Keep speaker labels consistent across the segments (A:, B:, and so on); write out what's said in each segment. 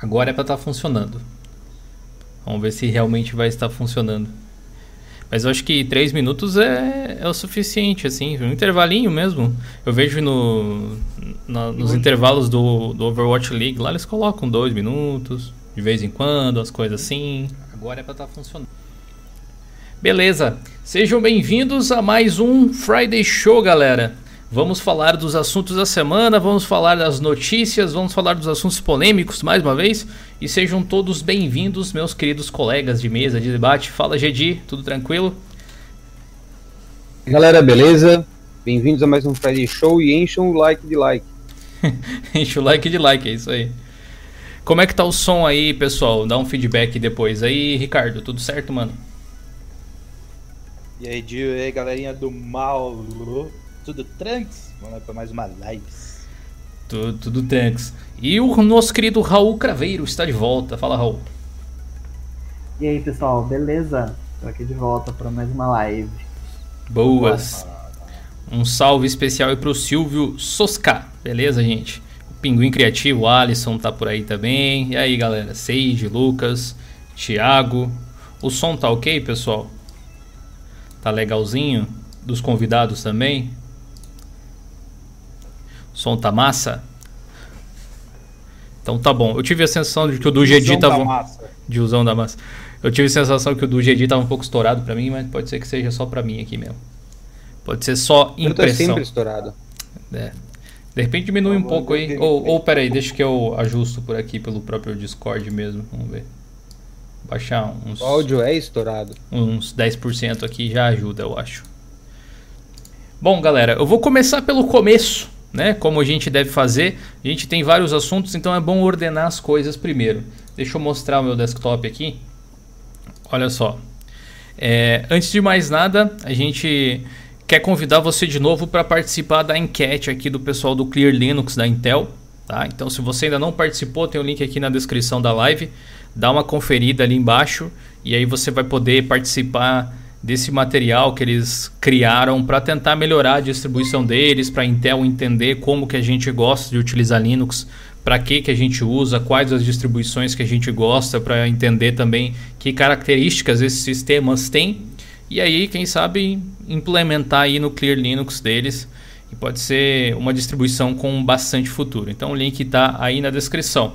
A: Agora é para estar tá funcionando. Vamos ver se realmente vai estar funcionando. Mas eu acho que 3 minutos é, é o suficiente, assim, um intervalinho mesmo. Eu vejo no, na, nos intervalos do, do Overwatch League, lá eles colocam 2 minutos, de vez em quando, as coisas assim. Agora é para estar tá funcionando. Beleza, sejam bem-vindos a mais um Friday Show, galera. Vamos falar dos assuntos da semana, vamos falar das notícias, vamos falar dos assuntos polêmicos mais uma vez. E sejam todos bem-vindos, meus queridos colegas de mesa de debate. Fala, Gedi, tudo tranquilo?
B: Galera, beleza? Bem-vindos a mais um Friday Show e encham o like de like.
A: Enche o like de like, é isso aí. Como é que tá o som aí, pessoal? Dá um feedback depois. Aí, Ricardo, tudo certo, mano?
C: E aí, Dio, e aí, galerinha do mal? Tudo tranks? Vamos lá para mais uma live.
A: Tudo, tudo tranks. E o nosso querido Raul Craveiro está de volta. Fala, Raul.
D: E aí, pessoal, beleza? Tô aqui de volta para mais uma live.
A: Boas. Um salve especial aí pro Silvio Sosca. Beleza, gente? O Pinguim Criativo, o Alisson tá por aí também. E aí, galera? Seiji, Lucas, Thiago. O som tá ok, pessoal? Tá legalzinho? Dos convidados também? Som tá massa? Então tá bom. Eu tive a sensação de que o do GD tava. De usão da massa. Eu tive a sensação que o do GD tava um pouco estourado para mim, mas pode ser que seja só para mim aqui mesmo. Pode ser só impressão. Eu
B: sempre estourado.
A: É. De repente diminui um pouco aí. Ou, ou peraí, deixa que eu ajusto por aqui pelo próprio Discord mesmo. Vamos ver. Baixar uns.
B: O áudio é estourado.
A: Uns 10% aqui já ajuda, eu acho. Bom, galera, eu vou começar pelo começo né? Como a gente deve fazer. A gente tem vários assuntos, então é bom ordenar as coisas primeiro. Deixa eu mostrar o meu desktop aqui. Olha só. É, antes de mais nada, a gente quer convidar você de novo para participar da enquete aqui do pessoal do Clear Linux da Intel. Tá? Então, se você ainda não participou, tem o um link aqui na descrição da live. Dá uma conferida ali embaixo e aí você vai poder participar desse material que eles criaram para tentar melhorar a distribuição deles, para a Intel entender como que a gente gosta de utilizar Linux, para que que a gente usa, quais as distribuições que a gente gosta, para entender também que características esses sistemas têm e aí, quem sabe, implementar aí no Clear Linux deles e pode ser uma distribuição com bastante futuro. Então o link está aí na descrição.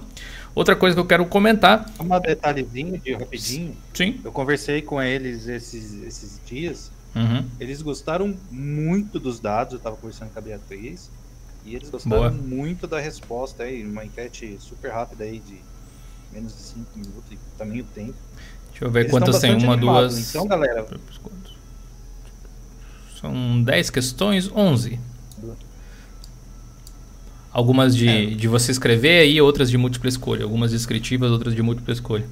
A: Outra coisa que eu quero comentar.
C: Um detalhezinho de rapidinho.
A: Sim.
C: Eu conversei com eles esses, esses dias. Uhum. Eles gostaram muito dos dados. Eu estava conversando com a Beatriz. E eles gostaram Boa. muito da resposta aí. Uma enquete super rápida aí de menos de 5 minutos. E também o tempo.
A: Deixa eu ver eles quantas tem. Uma, animados.
C: duas. Então, galera.
A: São 10 questões? 11. Algumas de, é. de você escrever e outras de múltipla escolha. Algumas descritivas, outras de múltipla escolha.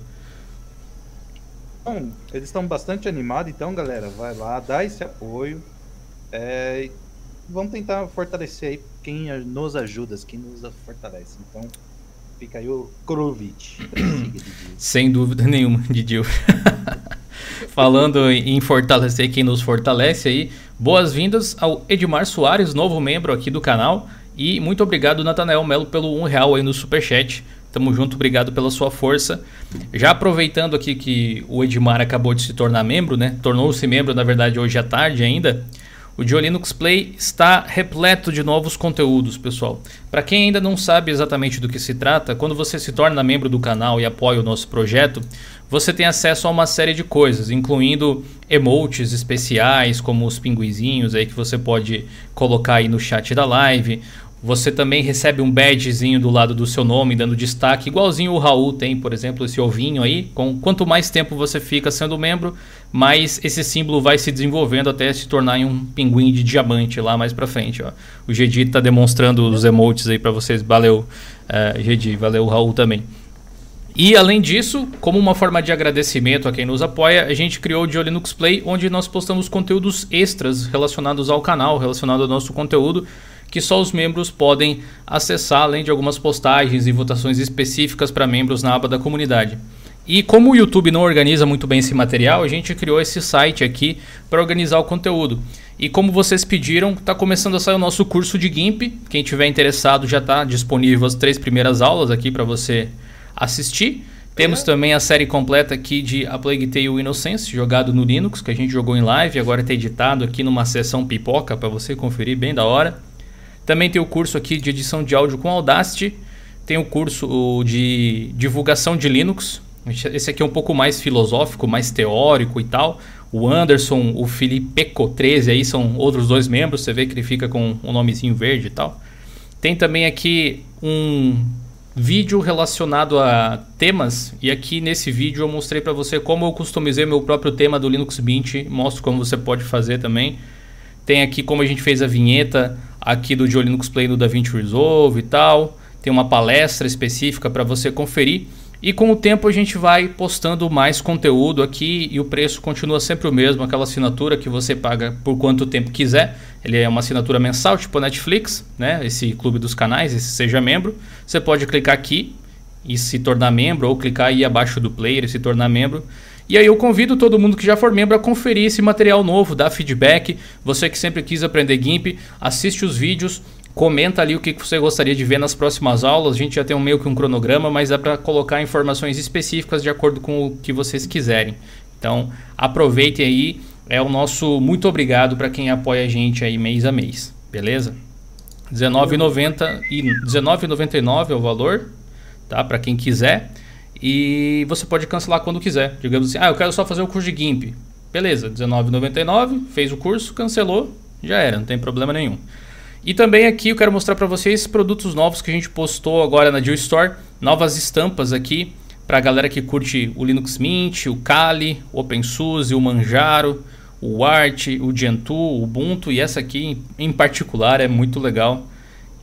C: Bom, eles estão bastante animados, então, galera, vai lá, dá esse apoio. É, vamos tentar fortalecer aí quem nos ajuda, quem nos fortalece. Então, fica aí o Krovit.
A: Sem dúvida nenhuma, Didil. Falando em fortalecer quem nos fortalece aí, boas-vindas ao Edmar Soares, novo membro aqui do canal. E muito obrigado, Natanael Melo, pelo um real aí no superchat. Tamo junto, obrigado pela sua força. Já aproveitando aqui que o Edmar acabou de se tornar membro, né? Tornou-se membro, na verdade, hoje à tarde ainda. O Dio Linux Play está repleto de novos conteúdos, pessoal. Para quem ainda não sabe exatamente do que se trata, quando você se torna membro do canal e apoia o nosso projeto, você tem acesso a uma série de coisas, incluindo emotes especiais, como os pinguizinhos aí que você pode colocar aí no chat da live. Você também recebe um badgezinho do lado do seu nome, dando destaque, igualzinho o Raul tem, por exemplo, esse ovinho aí. Com quanto mais tempo você fica sendo membro, mais esse símbolo vai se desenvolvendo até se tornar um pinguim de diamante lá mais pra frente. Ó. O Gedi tá demonstrando os emotes aí para vocês. Valeu, uh, Gedi, valeu Raul também. E além disso, como uma forma de agradecimento a quem nos apoia, a gente criou o Dio Linux Play, onde nós postamos conteúdos extras relacionados ao canal, relacionado ao nosso conteúdo que só os membros podem acessar, além de algumas postagens e votações específicas para membros na aba da comunidade. E como o YouTube não organiza muito bem esse material, a gente criou esse site aqui para organizar o conteúdo. E como vocês pediram, está começando a sair o nosso curso de GIMP. Quem tiver interessado já está disponível as três primeiras aulas aqui para você assistir. Temos também a série completa aqui de A Plague Tale Innocence, jogado no Linux, que a gente jogou em live, agora está editado aqui numa sessão pipoca para você conferir, bem da hora. Também tem o curso aqui de edição de áudio com Audacity, tem o curso de divulgação de Linux. Esse aqui é um pouco mais filosófico, mais teórico e tal. O Anderson, o Felipeco 13 aí são outros dois membros, você vê que ele fica com um nomezinho verde e tal. Tem também aqui um vídeo relacionado a temas e aqui nesse vídeo eu mostrei para você como eu customizei meu próprio tema do Linux Mint, mostro como você pode fazer também. Tem aqui como a gente fez a vinheta aqui do Joe Linux Play no DaVinci Resolve e tal. Tem uma palestra específica para você conferir. E com o tempo a gente vai postando mais conteúdo aqui e o preço continua sempre o mesmo, aquela assinatura que você paga por quanto tempo quiser. Ele é uma assinatura mensal, tipo a Netflix, né? Esse clube dos canais, esse seja membro. Você pode clicar aqui e se tornar membro, ou clicar aí abaixo do player e se tornar membro. E aí eu convido todo mundo que já for membro a conferir esse material novo, dar feedback. Você que sempre quis aprender GIMP, assiste os vídeos, Comenta ali o que você gostaria de ver nas próximas aulas. A gente já tem um meio que um cronograma, mas dá para colocar informações específicas de acordo com o que vocês quiserem. Então, aproveitem aí. É o nosso muito obrigado para quem apoia a gente aí mês a mês. Beleza? R$19,90 e R$19,99 é o valor, tá? Para quem quiser. E você pode cancelar quando quiser. Digamos assim, ah, eu quero só fazer o curso de GIMP. Beleza, R$19,99, fez o curso, cancelou, já era, não tem problema nenhum. E também aqui eu quero mostrar para vocês produtos novos que a gente postou agora na Deal Store, novas estampas aqui para a galera que curte o Linux Mint, o Kali, o OpenSUSE, o Manjaro, o Art, o Gentoo, o Ubuntu e essa aqui em particular é muito legal,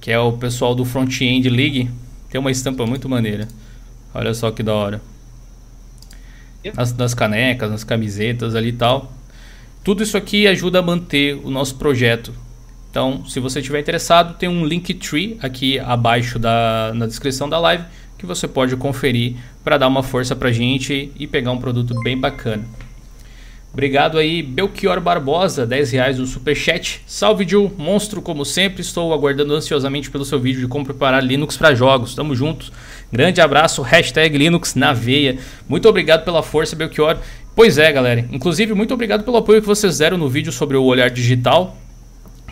A: que é o pessoal do Front-End League. Tem uma estampa muito maneira. Olha só que da hora. Nas, nas canecas, nas camisetas ali e tal. Tudo isso aqui ajuda a manter o nosso projeto então, se você estiver interessado, tem um link tree aqui abaixo da, na descrição da live que você pode conferir para dar uma força para a gente e pegar um produto bem bacana. Obrigado aí, Belchior Barbosa, 10 reais do Superchat. Salve, Ju, monstro como sempre. Estou aguardando ansiosamente pelo seu vídeo de como preparar Linux para jogos. Tamo juntos. Grande abraço, hashtag Linux na veia. Muito obrigado pela força, Belchior. Pois é, galera. Inclusive, muito obrigado pelo apoio que vocês deram no vídeo sobre o olhar digital.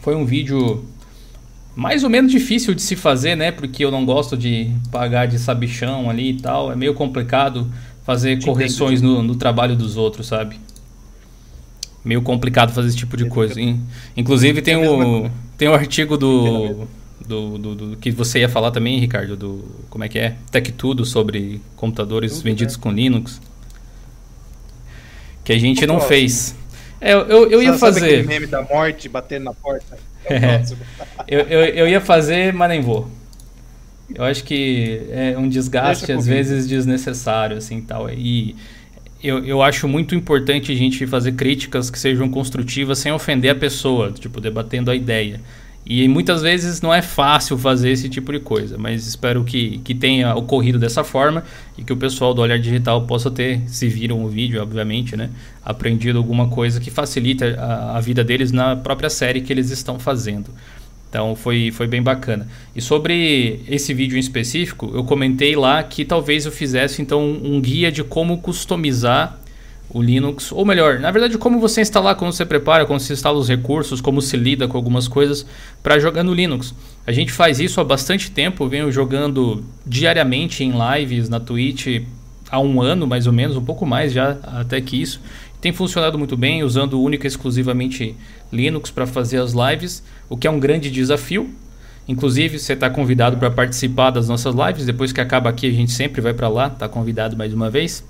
A: Foi um vídeo mais ou menos difícil de se fazer, né? Porque eu não gosto de pagar de sabichão ali e tal. É meio complicado fazer correções no, no, trabalho dos outros, sabe? Meio complicado fazer esse tipo de coisa. Inclusive tem o, tem o artigo do, do, do, do, que você ia falar também, Ricardo, do como é que é? Tech Tudo sobre computadores vendidos né? com Linux. Que a gente não fez. É, eu, eu, eu ia fazer. Sabe aquele
C: meme da morte batendo na porta?
A: É, eu, eu, eu ia fazer, mas nem vou. Eu acho que é um desgaste, às vezes, desnecessário, assim, tal. E eu, eu acho muito importante a gente fazer críticas que sejam construtivas sem ofender a pessoa, tipo, debatendo a ideia. E muitas vezes não é fácil fazer esse tipo de coisa, mas espero que, que tenha ocorrido dessa forma e que o pessoal do Olhar Digital possa ter, se viram o vídeo, obviamente, né, aprendido alguma coisa que facilita a, a vida deles na própria série que eles estão fazendo. Então foi, foi bem bacana. E sobre esse vídeo em específico, eu comentei lá que talvez eu fizesse então um guia de como customizar o Linux, ou melhor, na verdade, como você instalar, como você prepara, como você instala os recursos, como se lida com algumas coisas para jogar no Linux. A gente faz isso há bastante tempo, venho jogando diariamente em lives na Twitch há um ano, mais ou menos, um pouco mais já até que isso. Tem funcionado muito bem, usando única e exclusivamente Linux para fazer as lives, o que é um grande desafio. Inclusive, você está convidado para participar das nossas lives. Depois que acaba aqui, a gente sempre vai para lá. Está convidado mais uma vez.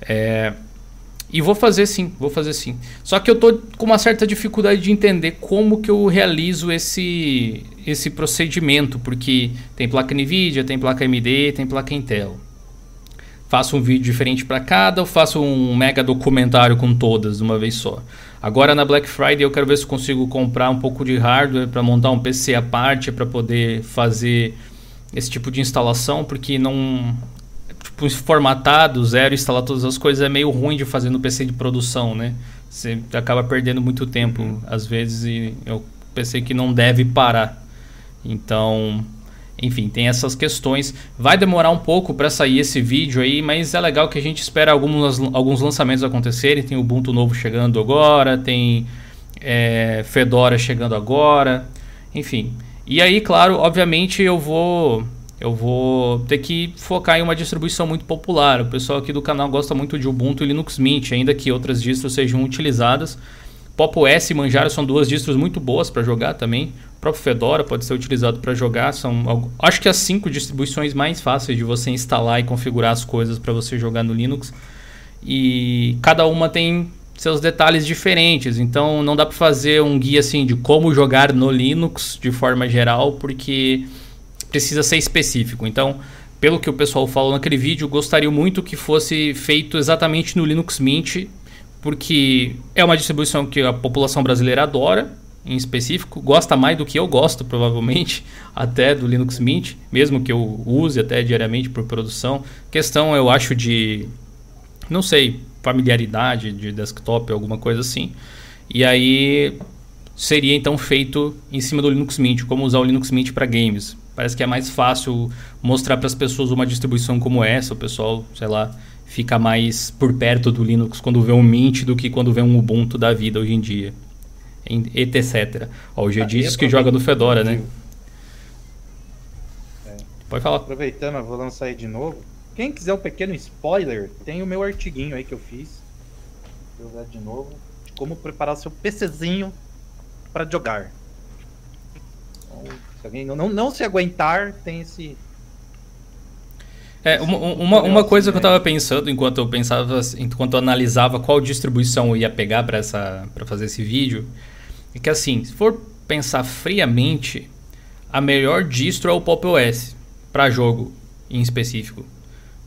A: É, e vou fazer sim, vou fazer sim. Só que eu tô com uma certa dificuldade de entender como que eu realizo esse esse procedimento, porque tem placa Nvidia, tem placa AMD, tem placa Intel. Faço um vídeo diferente para cada ou faço um mega documentário com todas de uma vez só. Agora na Black Friday eu quero ver se consigo comprar um pouco de hardware para montar um PC à parte para poder fazer esse tipo de instalação, porque não tipo, formatado, zero, instalar todas as coisas é meio ruim de fazer no PC de produção, né? Você acaba perdendo muito tempo, uhum. às vezes, e um PC que não deve parar. Então, Enfim, tem essas questões. Vai demorar um pouco para sair esse vídeo aí, mas é legal que a gente espera alguns, alguns lançamentos acontecerem. Tem o Ubuntu novo chegando agora, tem é, Fedora chegando agora, enfim. E aí, claro, obviamente eu vou eu vou ter que focar em uma distribuição muito popular. O pessoal aqui do canal gosta muito de Ubuntu e Linux Mint, ainda que outras distros sejam utilizadas. Pop OS e Manjaro são duas distros muito boas para jogar também. O próprio Fedora pode ser utilizado para jogar. São, acho que as cinco distribuições mais fáceis de você instalar e configurar as coisas para você jogar no Linux. E cada uma tem seus detalhes diferentes. Então não dá para fazer um guia assim de como jogar no Linux de forma geral, porque precisa ser específico. Então, pelo que o pessoal falou naquele vídeo, gostaria muito que fosse feito exatamente no Linux Mint porque é uma distribuição que a população brasileira adora, em específico, gosta mais do que eu gosto, provavelmente, até do Linux Mint, mesmo que eu use até diariamente por produção. Questão, eu acho, de, não sei, familiaridade de desktop, alguma coisa assim. E aí seria então feito em cima do Linux Mint, como usar o Linux Mint para games. Parece que é mais fácil mostrar para as pessoas uma distribuição como essa, o pessoal, sei lá, fica mais por perto do Linux quando vê um Mint do que quando vê um Ubuntu da vida hoje em dia. Etc. Ó, o G ah, diz que joga no Fedora, né?
C: É. Pode falar. Aproveitando, eu vou lançar aí de novo. Quem quiser um pequeno spoiler, tem o meu artiguinho aí que eu fiz. Vou jogar de novo. De como preparar o seu PCzinho para jogar. Então, se alguém não, não, se aguentar, tem esse
A: é, uma, uma, uma coisa que eu estava pensando enquanto eu pensava, enquanto eu analisava qual distribuição eu ia pegar para fazer esse vídeo, é que assim, se for pensar friamente, a melhor distro é o Pop OS para jogo em específico.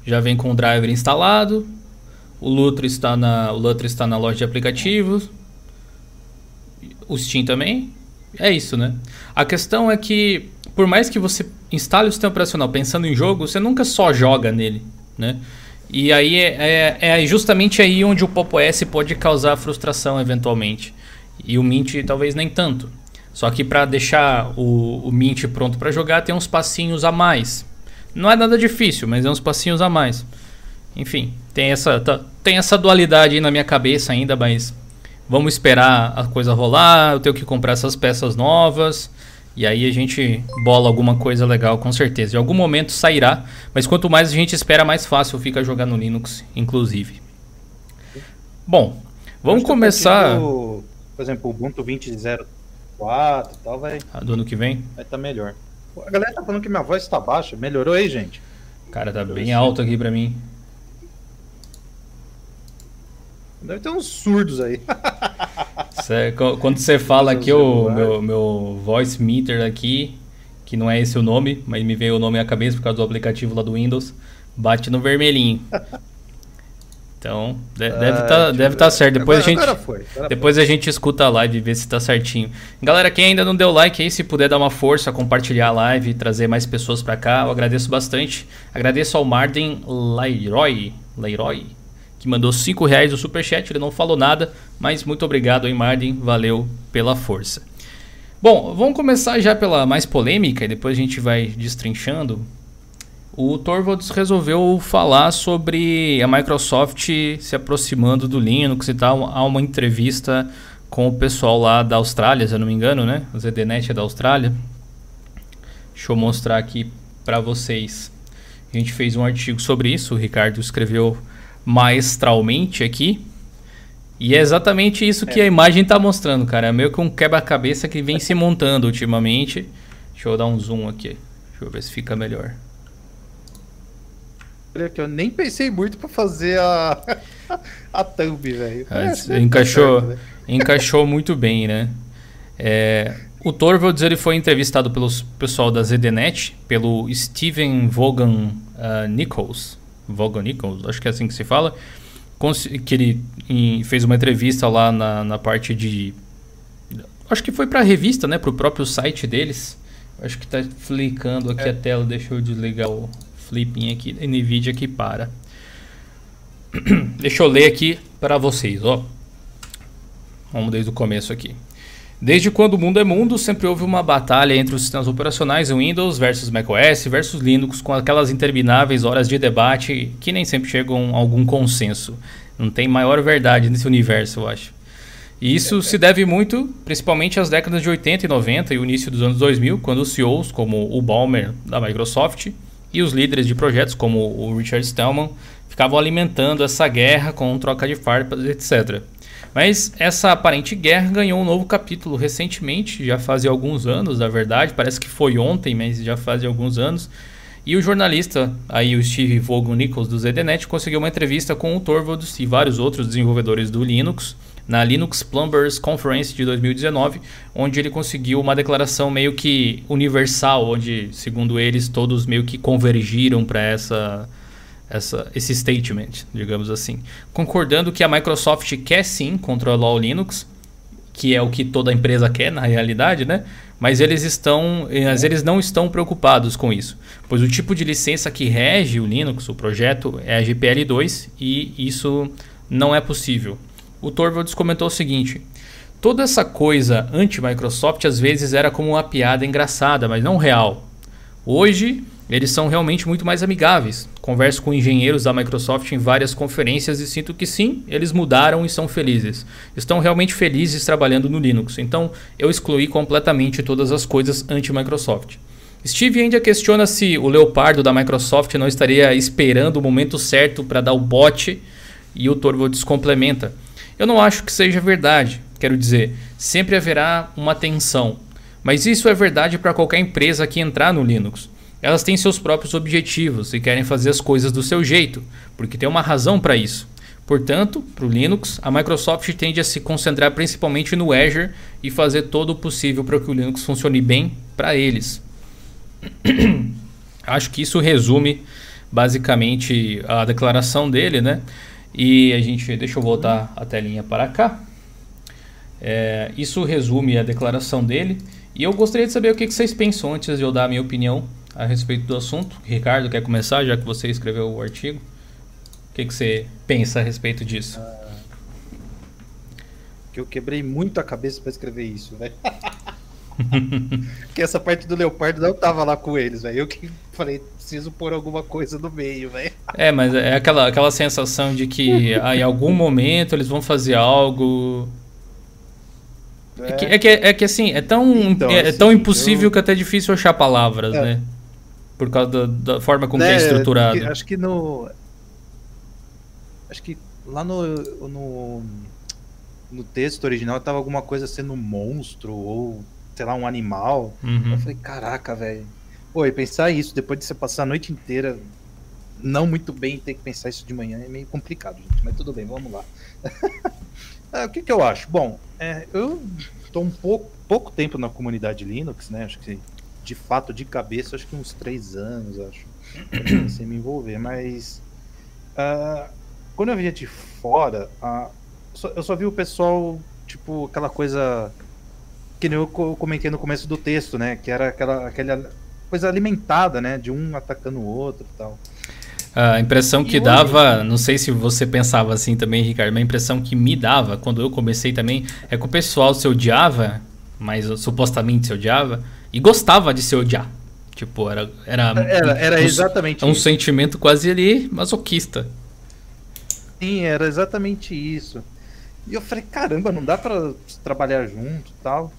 A: Já vem com o driver instalado, o Lutro está na, o Lutro está na loja de aplicativos, o Steam também. É isso, né? A questão é que por mais que você instale o sistema operacional pensando em jogo, você nunca só joga nele, né? E aí é, é, é justamente aí onde o Pop OS pode causar frustração eventualmente. E o Mint talvez nem tanto. Só que para deixar o, o Mint pronto para jogar tem uns passinhos a mais. Não é nada difícil, mas é uns passinhos a mais. Enfim, tem essa, tá, tem essa dualidade aí na minha cabeça ainda, mas vamos esperar a coisa rolar. Eu tenho que comprar essas peças novas. E aí a gente bola alguma coisa legal, com certeza. Em algum momento sairá, mas quanto mais a gente espera, mais fácil fica jogar no Linux, inclusive. Bom, vamos começar.
C: Do, por exemplo, o Ubuntu 20.04 e tal, vai.
A: Ah, do ano que vem?
C: Vai estar tá melhor. A galera tá falando que minha voz está baixa. Melhorou aí, gente?
A: Cara, tá bem alto aqui pra mim.
C: Deve ter uns surdos aí.
A: Cê, quando você fala aqui, o meu, meu voice meter aqui, que não é esse o nome, mas me veio o nome à cabeça por causa do aplicativo lá do Windows, bate no vermelhinho. Então, deve estar ah, tá, deve tá certo. Depois, agora, a, gente, foi, depois foi. a gente escuta a live e vê se está certinho. Galera, quem ainda não deu like aí, se puder dar uma força, compartilhar a live, trazer mais pessoas para cá, eu agradeço bastante. Agradeço ao Marden Leroy, Leroy que mandou 5 reais do superchat. Ele não falou nada, mas muito obrigado aí, Marden. Valeu pela força. Bom, vamos começar já pela mais polêmica e depois a gente vai destrinchando. O Torvalds resolveu falar sobre a Microsoft se aproximando do Linux e tal. Há uma entrevista com o pessoal lá da Austrália, se eu não me engano, né? O ZDNet é da Austrália. Deixa eu mostrar aqui para vocês. A gente fez um artigo sobre isso. O Ricardo escreveu maestralmente aqui. E é exatamente isso que a imagem está mostrando, cara. É meio que um quebra-cabeça que vem se montando ultimamente. Deixa eu dar um zoom aqui. Deixa eu ver se fica melhor.
C: Olha que eu nem pensei muito para fazer a a thumb, velho.
A: É, encaixou, né? encaixou muito bem, né? É, o Torvalds ele foi entrevistado pelo pessoal da ZDNet, pelo Steven Vaughan uh, Nichols. Vaughan Nichols, acho que é assim que se fala, que ele fez uma entrevista lá na, na parte de. Acho que foi para a revista, né? Para o próprio site deles. Acho que está flicando aqui é. a tela. Deixa eu desligar o flipping aqui. NVIDIA que para. Deixa eu ler aqui para vocês, ó. Vamos desde o começo aqui. Desde quando o mundo é mundo, sempre houve uma batalha entre os sistemas operacionais Windows versus macOS versus Linux, com aquelas intermináveis horas de debate que nem sempre chegam a algum consenso. Não tem maior verdade nesse universo, eu acho. E isso se deve muito, principalmente às décadas de 80 e 90 e o início dos anos 2000, quando os CEOs, como o Ballmer da Microsoft, e os líderes de projetos, como o Richard Stallman, ficavam alimentando essa guerra com troca de farpas, etc. Mas essa aparente guerra ganhou um novo capítulo recentemente, já fazia alguns anos, na verdade, parece que foi ontem, mas já fazia alguns anos. E o jornalista, aí o Steve Vogel Nichols do ZDNet, conseguiu uma entrevista com o Torvalds e vários outros desenvolvedores do Linux na Linux Plumbers Conference de 2019, onde ele conseguiu uma declaração meio que universal, onde, segundo eles, todos meio que convergiram para essa essa, esse statement, digamos assim, concordando que a Microsoft quer sim controlar o Linux, que é o que toda empresa quer na realidade, né? Mas eles estão, mas eles não estão preocupados com isso, pois o tipo de licença que rege o Linux, o projeto, é a GPL2 e isso não é possível. O Torvalds comentou o seguinte: toda essa coisa anti-Microsoft às vezes era como uma piada engraçada, mas não real. Hoje eles são realmente muito mais amigáveis. Converso com engenheiros da Microsoft em várias conferências e sinto que sim, eles mudaram e são felizes. Estão realmente felizes trabalhando no Linux. Então eu excluí completamente todas as coisas anti-Microsoft. Steve ainda questiona se o Leopardo da Microsoft não estaria esperando o momento certo para dar o bote e o Torvalds complementa. Eu não acho que seja verdade. Quero dizer, sempre haverá uma tensão. Mas isso é verdade para qualquer empresa que entrar no Linux. Elas têm seus próprios objetivos e querem fazer as coisas do seu jeito, porque tem uma razão para isso. Portanto, para o Linux, a Microsoft tende a se concentrar principalmente no Azure e fazer todo o possível para que o Linux funcione bem para eles. Acho que isso resume basicamente a declaração dele, né? E a gente, deixa eu voltar a telinha para cá. É, isso resume a declaração dele. E eu gostaria de saber o que vocês pensam antes de eu dar a minha opinião a respeito do assunto. Ricardo, quer começar, já que você escreveu o artigo? O que, que você pensa a respeito disso? Uh,
C: que eu quebrei muito a cabeça para escrever isso, velho. que essa parte do Leopardo não tava lá com eles, velho. Eu que falei, preciso pôr alguma coisa no meio, velho.
A: É, mas é aquela, aquela sensação de que ah, em algum momento eles vão fazer algo. É, é que, é, que, é que assim, é tão, então, é, assim, tão impossível eu... que até é difícil achar palavras, é. né? Por causa da, da forma como é, é estruturado.
C: Acho que no. Acho que lá no, no, no texto original tava alguma coisa sendo um monstro ou, sei lá, um animal. Uhum. Eu falei, caraca, velho. Pô, e pensar isso depois de você passar a noite inteira não muito bem e ter que pensar isso de manhã é meio complicado, gente. Mas tudo bem, vamos lá. ah, o que, que eu acho? Bom, é, eu estou um pouco, pouco tempo na comunidade Linux, né? Acho que de fato, de cabeça, acho que uns três anos, acho. sem me envolver, mas. Uh, quando eu via de fora, uh, eu só vi o pessoal, tipo, aquela coisa. Que nem eu comentei no começo do texto, né? Que era aquela, aquela coisa alimentada, né? De um atacando o outro e tal.
A: A impressão que dava, não sei se você pensava assim também, Ricardo, mas a impressão que me dava quando eu comecei também é que o pessoal se odiava, mas supostamente se odiava, e gostava de se odiar. Tipo, era. Era,
C: era, era exatamente
A: um, um sentimento quase ali masoquista.
C: Sim, era exatamente isso. E eu falei, caramba, não dá para trabalhar junto tal.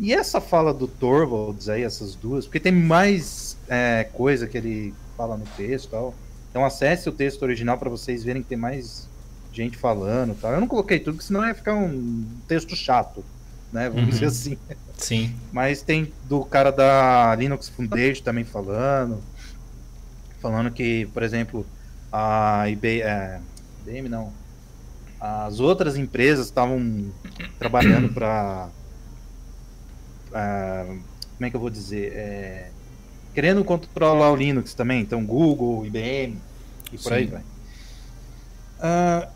C: E essa fala do Torvalds aí, essas duas, porque tem mais é, coisa que ele fala no texto tal. Então acesse o texto original para vocês verem que tem mais gente falando tal. Eu não coloquei tudo, porque senão ia ficar um texto chato, né? Vamos uhum. dizer assim.
A: Sim.
C: Mas tem do cara da Linux Foundation também falando. Falando que, por exemplo, a IBM, é, IBM não. As outras empresas estavam trabalhando para. É, como é que eu vou dizer? É, querendo controlar o Linux também. Então, Google, IBM e por Sim. aí vai. Uh,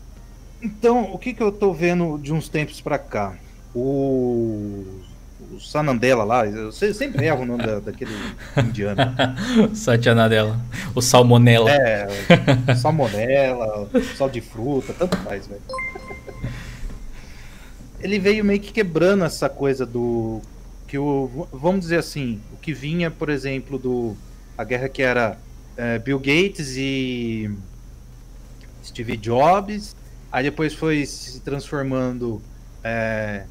C: então, o que, que eu estou vendo de uns tempos para cá? O o Sanandela lá, eu sempre erro o nome da, daquele indiano.
A: Satya Nadella. O Salmonella.
C: É, Salmonella, sal de fruta, tanto faz, velho. ele veio meio que quebrando essa coisa do que o vamos dizer assim, o que vinha, por exemplo, do a guerra que era é, Bill Gates e Steve Jobs, aí depois foi se transformando é,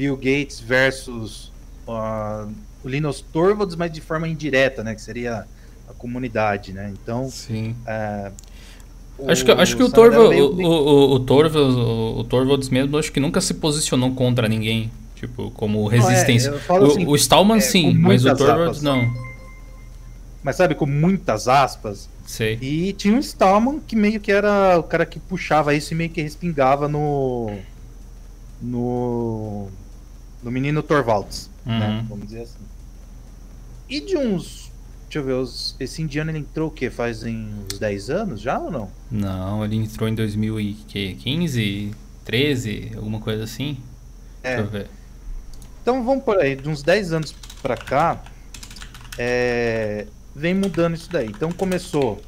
C: Bill Gates versus uh, o Linus Torvalds, mas de forma indireta, né, que seria a comunidade, né? Então,
A: sim. É, Acho que, acho que o, Torvald, o, o, o, Torvalds, o, o Torvalds mesmo, acho que nunca se posicionou contra ninguém. Tipo, como resistência. É, o, assim, o Stallman é, sim, mas o Torvalds não.
C: Mas sabe, com muitas aspas.
A: Sei.
C: E tinha o Stallman que meio que era o cara que puxava isso e meio que respingava no. No. No menino Torvalds. Né, uhum. Né? Vamos dizer assim. E de uns. Deixa eu ver, os, esse indiano ele entrou o quê? Faz uns 10 anos já ou não?
A: Não, ele entrou em 2015, 13, alguma coisa assim.
C: É. Deixa eu ver. Então vamos por aí, de uns 10 anos pra cá, é, vem mudando isso daí. Então começou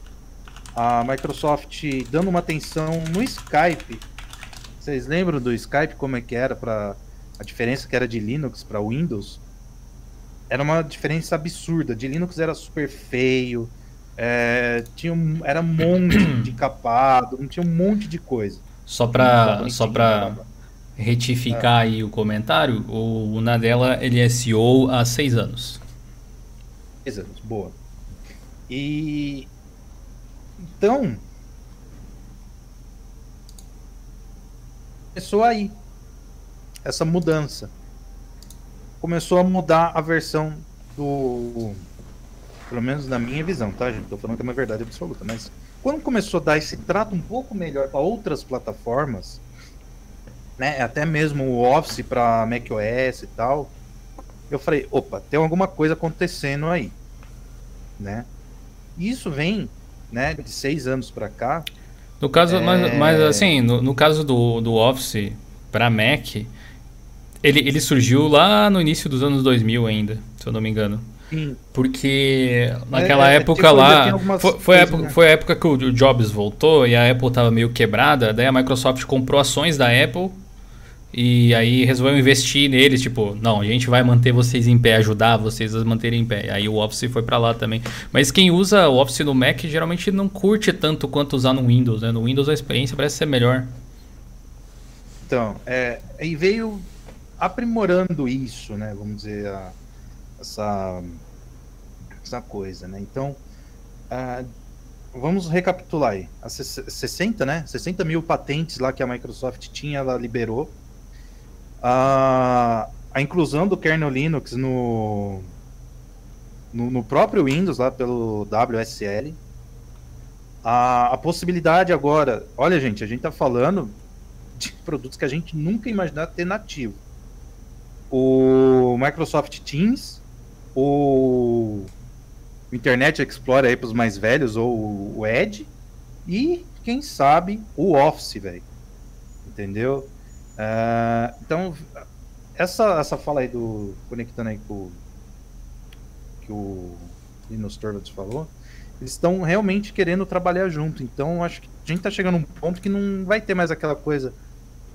C: a Microsoft dando uma atenção no Skype. Vocês lembram do Skype como é que era para a diferença que era de Linux para Windows? Era uma diferença absurda. De Linux era super feio, é, tinha um, era um monte de capado, tinha um monte de coisa.
A: Só para só para retificar é. aí o comentário, o Nadella ele é CEO há seis anos.
C: Seis anos, boa. E então começou aí essa mudança. Começou a mudar a versão do pelo menos na minha visão, tá, gente? Tô falando que é uma verdade absoluta, mas quando começou a dar esse trato um pouco melhor para outras plataformas, né, até mesmo o Office para macOS e tal, eu falei, opa, tem alguma coisa acontecendo aí, né? Isso vem, né, de seis anos para cá.
A: No caso, é... mas, mas assim, no, no, caso do, do Office para Mac, ele, ele surgiu lá no início dos anos 2000 ainda, se eu não me engano. Sim. Porque naquela é, é época tipo, lá. Foi, foi, a época, né? foi a época que o Jobs voltou e a Apple estava meio quebrada. Daí a Microsoft comprou ações da Apple e aí resolveu investir neles, tipo, não, a gente vai manter vocês em pé, ajudar vocês a manterem em pé. Aí o Office foi para lá também. Mas quem usa o Office no Mac geralmente não curte tanto quanto usar no Windows, né? No Windows a experiência parece ser melhor.
C: Então, é, e veio aprimorando isso, né? Vamos dizer, a, essa, essa coisa, né? Então, a, vamos recapitular aí. As 60, né? 60 mil patentes lá que a Microsoft tinha, ela liberou a, a inclusão do kernel Linux no, no, no, próprio Windows, lá pelo WSL. A, a possibilidade agora. Olha, gente, a gente está falando de produtos que a gente nunca imaginou ter nativo. O Microsoft Teams, o Internet Explorer aí para os mais velhos, ou o Edge, e quem sabe o Office, velho. Entendeu? Uh, então, essa, essa fala aí do. Conectando aí com que o Linus Torvalds falou, eles estão realmente querendo trabalhar junto. Então, acho que a gente está chegando a um ponto que não vai ter mais aquela coisa.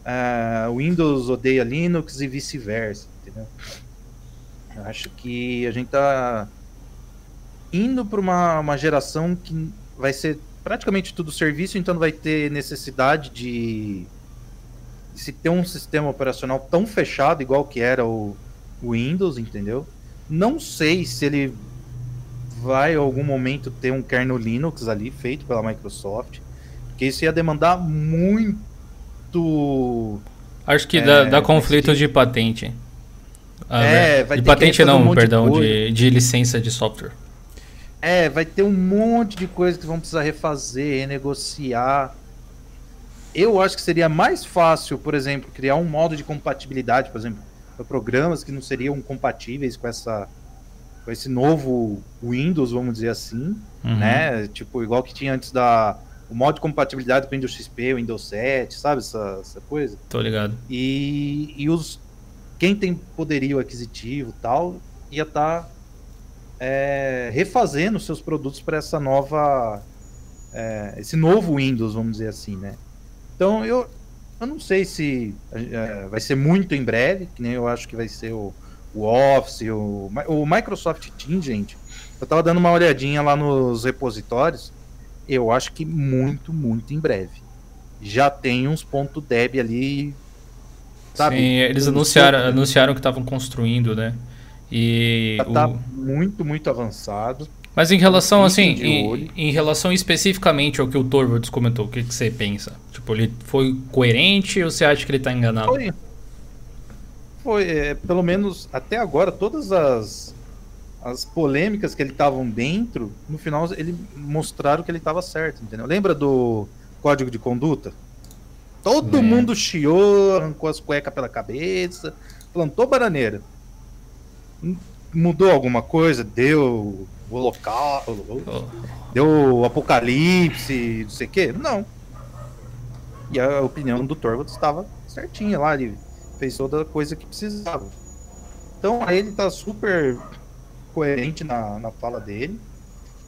C: Uh, Windows odeia Linux e vice-versa, acho que a gente está indo para uma, uma geração que vai ser praticamente tudo serviço, então vai ter necessidade de se ter um sistema operacional tão fechado igual que era o, o Windows, entendeu? Não sei se ele vai em algum momento ter um kernel Linux ali feito pela Microsoft, porque isso ia demandar muito.
A: Acho que é, dá, dá conflito de patente.
C: Ah, é, vai
A: de patente não, um perdão, de, de licença de software.
C: É, vai ter um monte de coisa que vão precisar refazer, renegociar eu acho que seria mais fácil, por exemplo, criar um modo de compatibilidade, por exemplo, para programas que não seriam compatíveis com essa com esse novo Windows, vamos dizer assim, uhum. né? Tipo, igual que tinha antes da o modo de compatibilidade com o Windows XP, o Windows 7, sabe essa, essa coisa?
A: Tô ligado.
C: E, e os quem tem poderio aquisitivo tal ia estar tá, é, refazendo seus produtos para essa nova é, esse novo Windows, vamos dizer assim, né? Então eu, Eu não sei se é, vai ser muito em breve, que nem eu acho que vai ser o, o Office, o, o Microsoft Teams, gente. Eu tava dando uma olhadinha lá nos repositórios. Eu acho que muito, muito em breve. Já tem uns pontos deb ali.
A: Sabe? Sim, eles anunciaram, anunciaram que estavam construindo, né? E
C: Já tá o... muito, muito avançado.
A: Mas em relação, assim, em, em, relação especificamente ao que o Torvalds comentou, o que, que, você pensa? Tipo, ele foi coerente ou você acha que ele tá enganado?
C: Foi. Foi, é, pelo menos até agora, todas as, as polêmicas que ele estavam dentro, no final ele mostraram que ele estava certo, entendeu? Lembra do código de conduta? Todo é. mundo chiou, arrancou as cuecas pela cabeça, plantou bananeira. Mudou alguma coisa? Deu o local. Deu o apocalipse, não sei o quê? Não. E a opinião do Torvalds estava certinha lá, ele fez toda a coisa que precisava. Então aí ele tá super coerente na, na fala dele,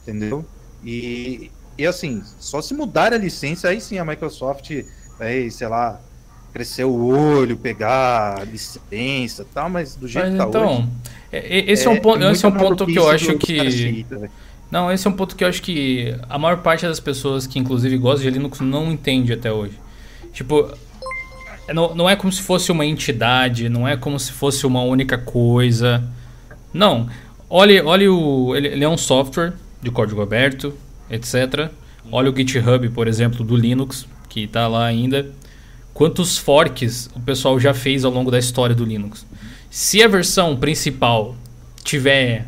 C: entendeu? E, e assim, só se mudar a licença, aí sim a Microsoft vai, sei lá, crescer o olho, pegar licença e tal, mas do jeito mas, que tá
A: então,
C: hoje.
A: Esse é, um ponto, esse é um ponto que eu acho que. não, esse é um ponto que eu acho que a maior parte das pessoas que inclusive gostam de Linux não entende até hoje. Tipo, não, não é como se fosse uma entidade, não é como se fosse uma única coisa. Não. Olhe, olhe o. Ele, ele é um software de código aberto, etc. Olha o GitHub, por exemplo, do Linux, que está lá ainda. Quantos forks o pessoal já fez ao longo da história do Linux? Se a versão principal tiver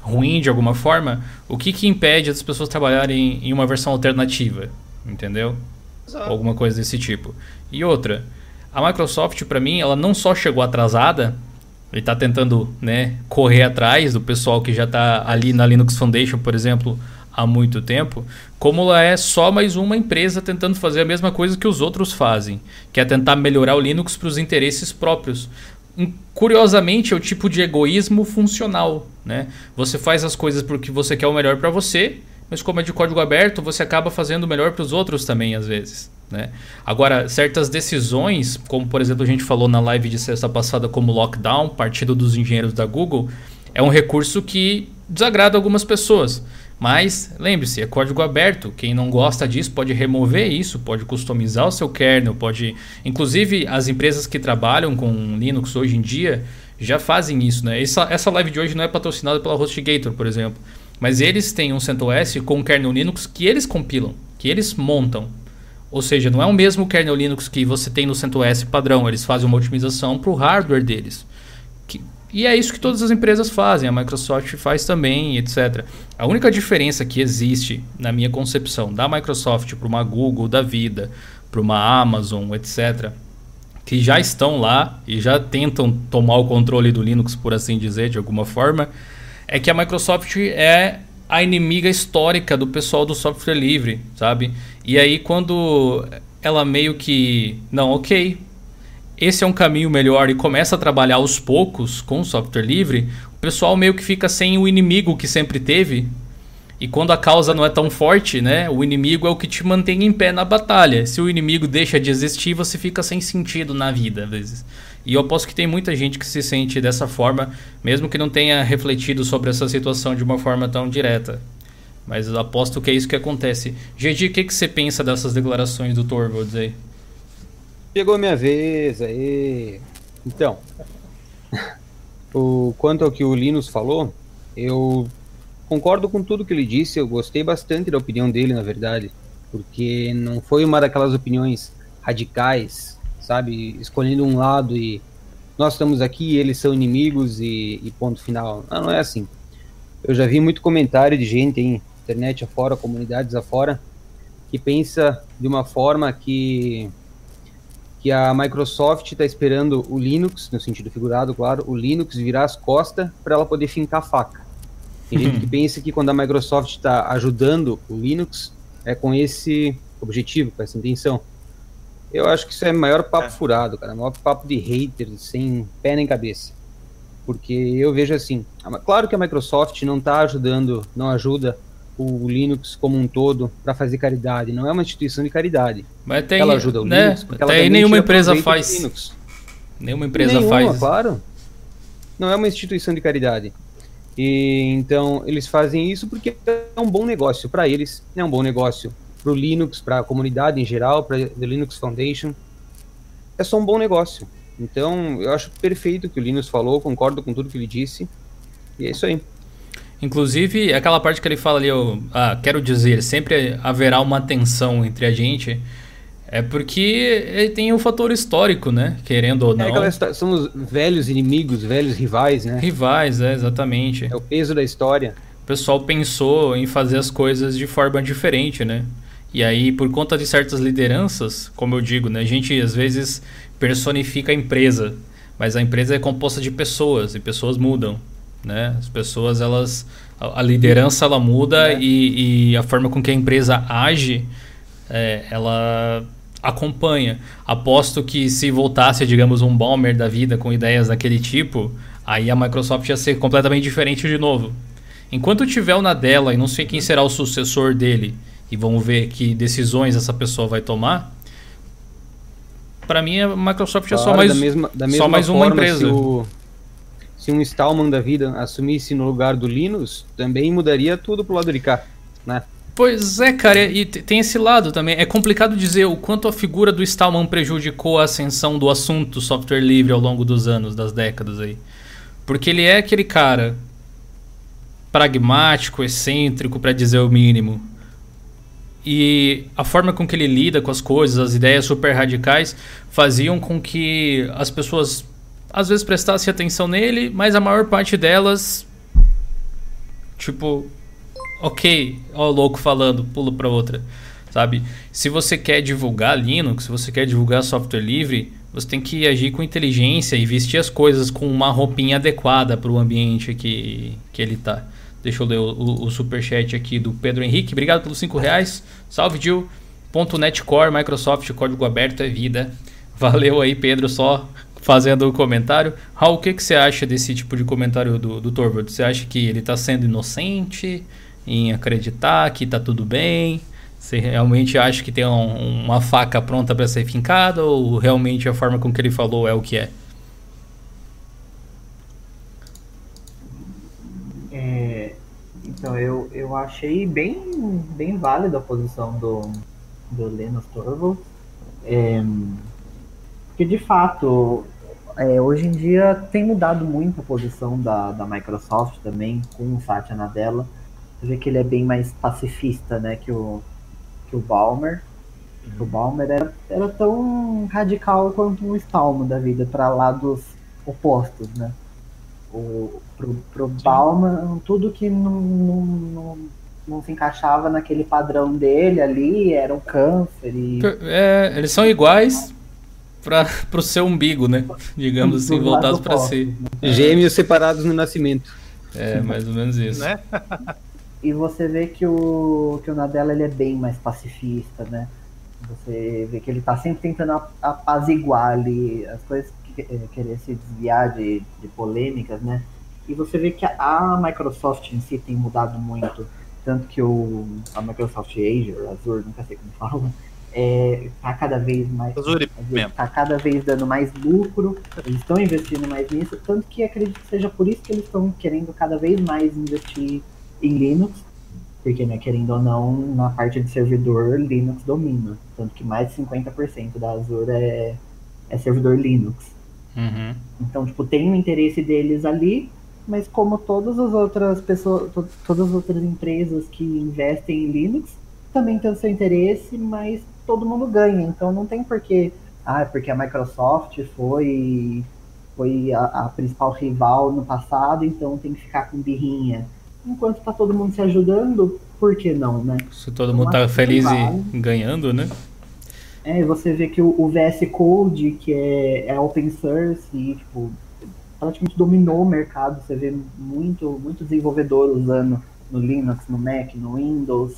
A: ruim de alguma forma, o que, que impede as pessoas trabalharem em uma versão alternativa? Entendeu? Exato. Alguma coisa desse tipo. E outra, a Microsoft, para mim, ela não só chegou atrasada, ele está tentando né, correr atrás do pessoal que já está ali na Linux Foundation, por exemplo, há muito tempo, como ela é só mais uma empresa tentando fazer a mesma coisa que os outros fazem, que é tentar melhorar o Linux para os interesses próprios curiosamente, é o tipo de egoísmo funcional. Né? Você faz as coisas porque você quer o melhor para você, mas como é de código aberto, você acaba fazendo o melhor para os outros também, às vezes. Né? Agora, certas decisões, como por exemplo a gente falou na live de sexta passada, como lockdown, partido dos engenheiros da Google, é um recurso que desagrada algumas pessoas. Mas lembre-se, é código aberto. Quem não gosta disso pode remover isso, pode customizar o seu kernel, pode. Inclusive, as empresas que trabalham com Linux hoje em dia já fazem isso, né? Essa, essa live de hoje não é patrocinada pela HostGator, por exemplo. Mas eles têm um CentOS com kernel Linux que eles compilam, que eles montam. Ou seja, não é o mesmo kernel Linux que você tem no CentOS padrão, eles fazem uma otimização para o hardware deles. E é isso que todas as empresas fazem, a Microsoft faz também, etc. A única diferença que existe, na minha concepção, da Microsoft para uma Google da vida, para uma Amazon, etc., que já estão lá e já tentam tomar o controle do Linux, por assim dizer, de alguma forma, é que a Microsoft é a inimiga histórica do pessoal do software livre, sabe? E aí quando ela meio que, não, ok, esse é um caminho melhor e começa a trabalhar aos poucos com o software livre, o pessoal meio que fica sem o inimigo que sempre teve. E quando a causa não é tão forte, né? O inimigo é o que te mantém em pé na batalha. Se o inimigo deixa de existir, você fica sem sentido na vida, às vezes. E eu aposto que tem muita gente que se sente dessa forma, mesmo que não tenha refletido sobre essa situação de uma forma tão direta. Mas aposto que é isso que acontece. Gedi, o que, que você pensa dessas declarações do Torvalds aí?
B: Chegou a minha vez aí. Então, o, quanto ao que o Linus falou, eu concordo com tudo que ele disse. Eu gostei bastante da opinião dele, na verdade, porque não foi uma daquelas opiniões radicais, sabe? Escolhendo um lado e nós estamos aqui, eles são inimigos e, e ponto final. Não, não é assim. Eu já vi muito comentário de gente em internet afora, comunidades afora, que pensa de uma forma que que a Microsoft está esperando o Linux, no sentido figurado, claro, o Linux virar as costas para ela poder fincar a faca. Tem gente que pensa que quando a Microsoft está ajudando o Linux é com esse objetivo, com essa intenção. Eu acho que isso é maior papo é. furado, cara, maior papo de haters, sem pé nem cabeça. Porque eu vejo assim, claro que a Microsoft não está ajudando, não ajuda o Linux como um todo para fazer caridade. Não é uma instituição de caridade.
A: Mas tem, ela ajuda o né? Linux. Porque até aí nenhuma empresa faz. Linux. Nenhuma empresa nenhuma, faz.
B: Claro. Não é uma instituição de caridade. E então eles fazem isso porque é um bom negócio para eles, é um bom negócio para o Linux, para a comunidade em geral, para a Linux Foundation. É só um bom negócio. Então eu acho perfeito o que o Linus falou, concordo com tudo que ele disse. E é isso aí.
A: Inclusive, aquela parte que ele fala ali, eu ah, quero dizer, sempre haverá uma tensão entre a gente. É porque tem o um fator histórico, né? Querendo ou é não. É
B: somos velhos inimigos, velhos rivais, né?
A: Rivais, é, exatamente.
B: É o peso da história.
A: O pessoal pensou em fazer as coisas de forma diferente, né? E aí, por conta de certas lideranças, como eu digo, né? A gente às vezes personifica a empresa, mas a empresa é composta de pessoas e pessoas mudam né? As pessoas, elas... A, liderança, ela muda é. e, e, a forma com que a empresa age, é, ela acompanha. Aposto que se voltasse, digamos, um Balmer da vida com ideias daquele tipo, aí a Microsoft ia ser completamente diferente de novo. Enquanto tiver o Nadella e não sei quem será o sucessor dele, e vamos ver que decisões essa pessoa vai tomar, para mim a Microsoft claro, é só mais, da mesma, da mesma só mais uma empresa. Se o,
B: se um Stallman da vida assumisse no lugar do Linus, também mudaria tudo pro lado de cá, né?
A: Pois é, cara, e tem esse lado também. É complicado dizer o quanto a figura do Stallman prejudicou a ascensão do assunto software livre ao longo dos anos, das décadas aí. Porque ele é aquele cara pragmático, excêntrico, para dizer o mínimo. E a forma com que ele lida com as coisas, as ideias super radicais, faziam com que as pessoas às vezes prestasse atenção nele, mas a maior parte delas, tipo, ok, ó o louco falando, pulo para outra, sabe? Se você quer divulgar Linux, se você quer divulgar software livre, você tem que agir com inteligência e vestir as coisas com uma roupinha adequada para o ambiente que, que ele tá. Deixa eu ler o, o, o superchat aqui do Pedro Henrique. Obrigado pelos 5 reais. Salve, Gil. .NETCore, Microsoft, código aberto é vida. Valeu aí, Pedro. Só fazendo o comentário. Raul, o que, que você acha desse tipo de comentário do, do Torvald? Você acha que ele está sendo inocente em acreditar que está tudo bem? Você realmente acha que tem um, uma faca pronta para ser fincada ou realmente a forma com que ele falou é o que é?
D: é então, eu, eu achei bem, bem válida a posição do, do Linus Torvalds. É, porque, de fato, é, hoje em dia tem mudado muito a posição da, da Microsoft também, com o Satya Nadella. Você vê que ele é bem mais pacifista, né, que o, que o Balmer. O Balmer era, era tão radical quanto um Stallman da vida, para lados opostos, né? O, pro, pro Balmer, tudo que não, não, não, não, se encaixava naquele padrão dele ali era um câncer. E...
A: É, eles são iguais, para o seu umbigo, né? Digamos assim, voltados para si.
B: Gêmeos separados no nascimento.
A: É, mais ou menos isso. Né?
D: e você vê que o, que o Nadella ele é bem mais pacifista, né? Você vê que ele está sempre tentando apaziguar ali as coisas, querer se desviar de, de polêmicas, né? E você vê que a, Microsoft em si tem mudado muito. Tanto que o, a Microsoft Azure, Azure, nunca sei como fala, é, tá cada vez mais tá cada vez dando mais lucro, eles estão investindo mais nisso, tanto que acredito que seja por isso que eles estão querendo cada vez mais investir em Linux, porque né, querendo ou não, na parte de servidor Linux domina, tanto que mais de 50% da Azure é, é servidor Linux.
A: Uhum.
D: Então, tipo, tem o interesse deles ali, mas como todas as outras pessoas, to todas as outras empresas que investem em Linux, também tem o seu interesse, mas todo mundo ganha. Então não tem porquê. Ah, porque a Microsoft foi, foi a, a principal rival no passado, então tem que ficar com birrinha. Enquanto tá todo mundo se ajudando, por que não, né?
A: Se todo mundo tá feliz e ganhando, né?
D: É, você vê que o, o VS Code, que é, é open source, e, tipo, praticamente dominou o mercado. Você vê muito, muito desenvolvedor usando no Linux, no Mac, no Windows.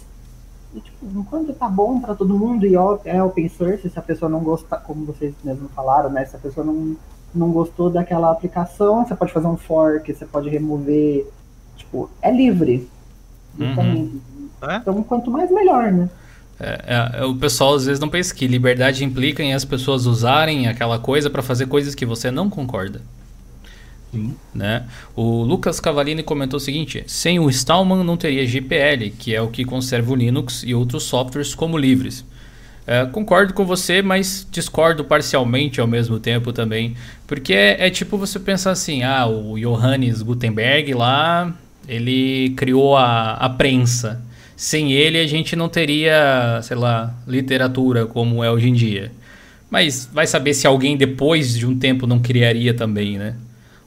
D: E, tipo, enquanto tá bom para todo mundo e é open source, se a pessoa não gostar, como vocês mesmo falaram, né? Se a pessoa não, não gostou daquela aplicação, você pode fazer um fork, você pode remover. Tipo, é livre. Uhum. É? Então, quanto mais, melhor, né?
A: É, é, o pessoal às vezes não pensa que liberdade implica em as pessoas usarem aquela coisa para fazer coisas que você não concorda. Sim. Né? O Lucas Cavalini comentou o seguinte: sem o Stallman não teria GPL, que é o que conserva o Linux e outros softwares como livres. É, concordo com você, mas discordo parcialmente ao mesmo tempo também. Porque é, é, tipo você pensar assim: ah, o Johannes Gutenberg lá, ele criou a, a prensa. Sem ele a gente não teria, sei lá, literatura como é hoje em dia. Mas vai saber se alguém depois de um tempo não criaria também, né?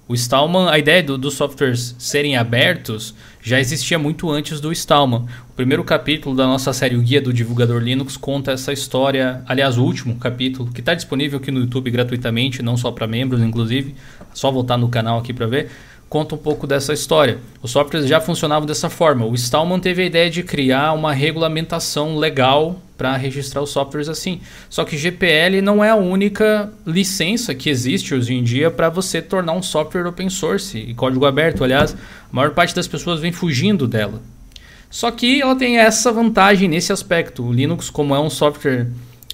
A: O Stallman, a ideia dos do softwares serem abertos já existia muito antes do Stallman. O primeiro capítulo da nossa série O Guia do Divulgador Linux conta essa história, aliás, o último capítulo, que está disponível aqui no YouTube gratuitamente, não só para membros, inclusive. É só voltar no canal aqui para ver conta um pouco dessa história. Os softwares já funcionavam dessa forma. O Stallman teve a ideia de criar uma regulamentação legal para registrar os softwares assim. Só que GPL não é a única licença que existe hoje em dia para você tornar um software open source e código aberto. Aliás, a maior parte das pessoas vem fugindo dela. Só que ela tem essa vantagem nesse aspecto. O Linux, como é um software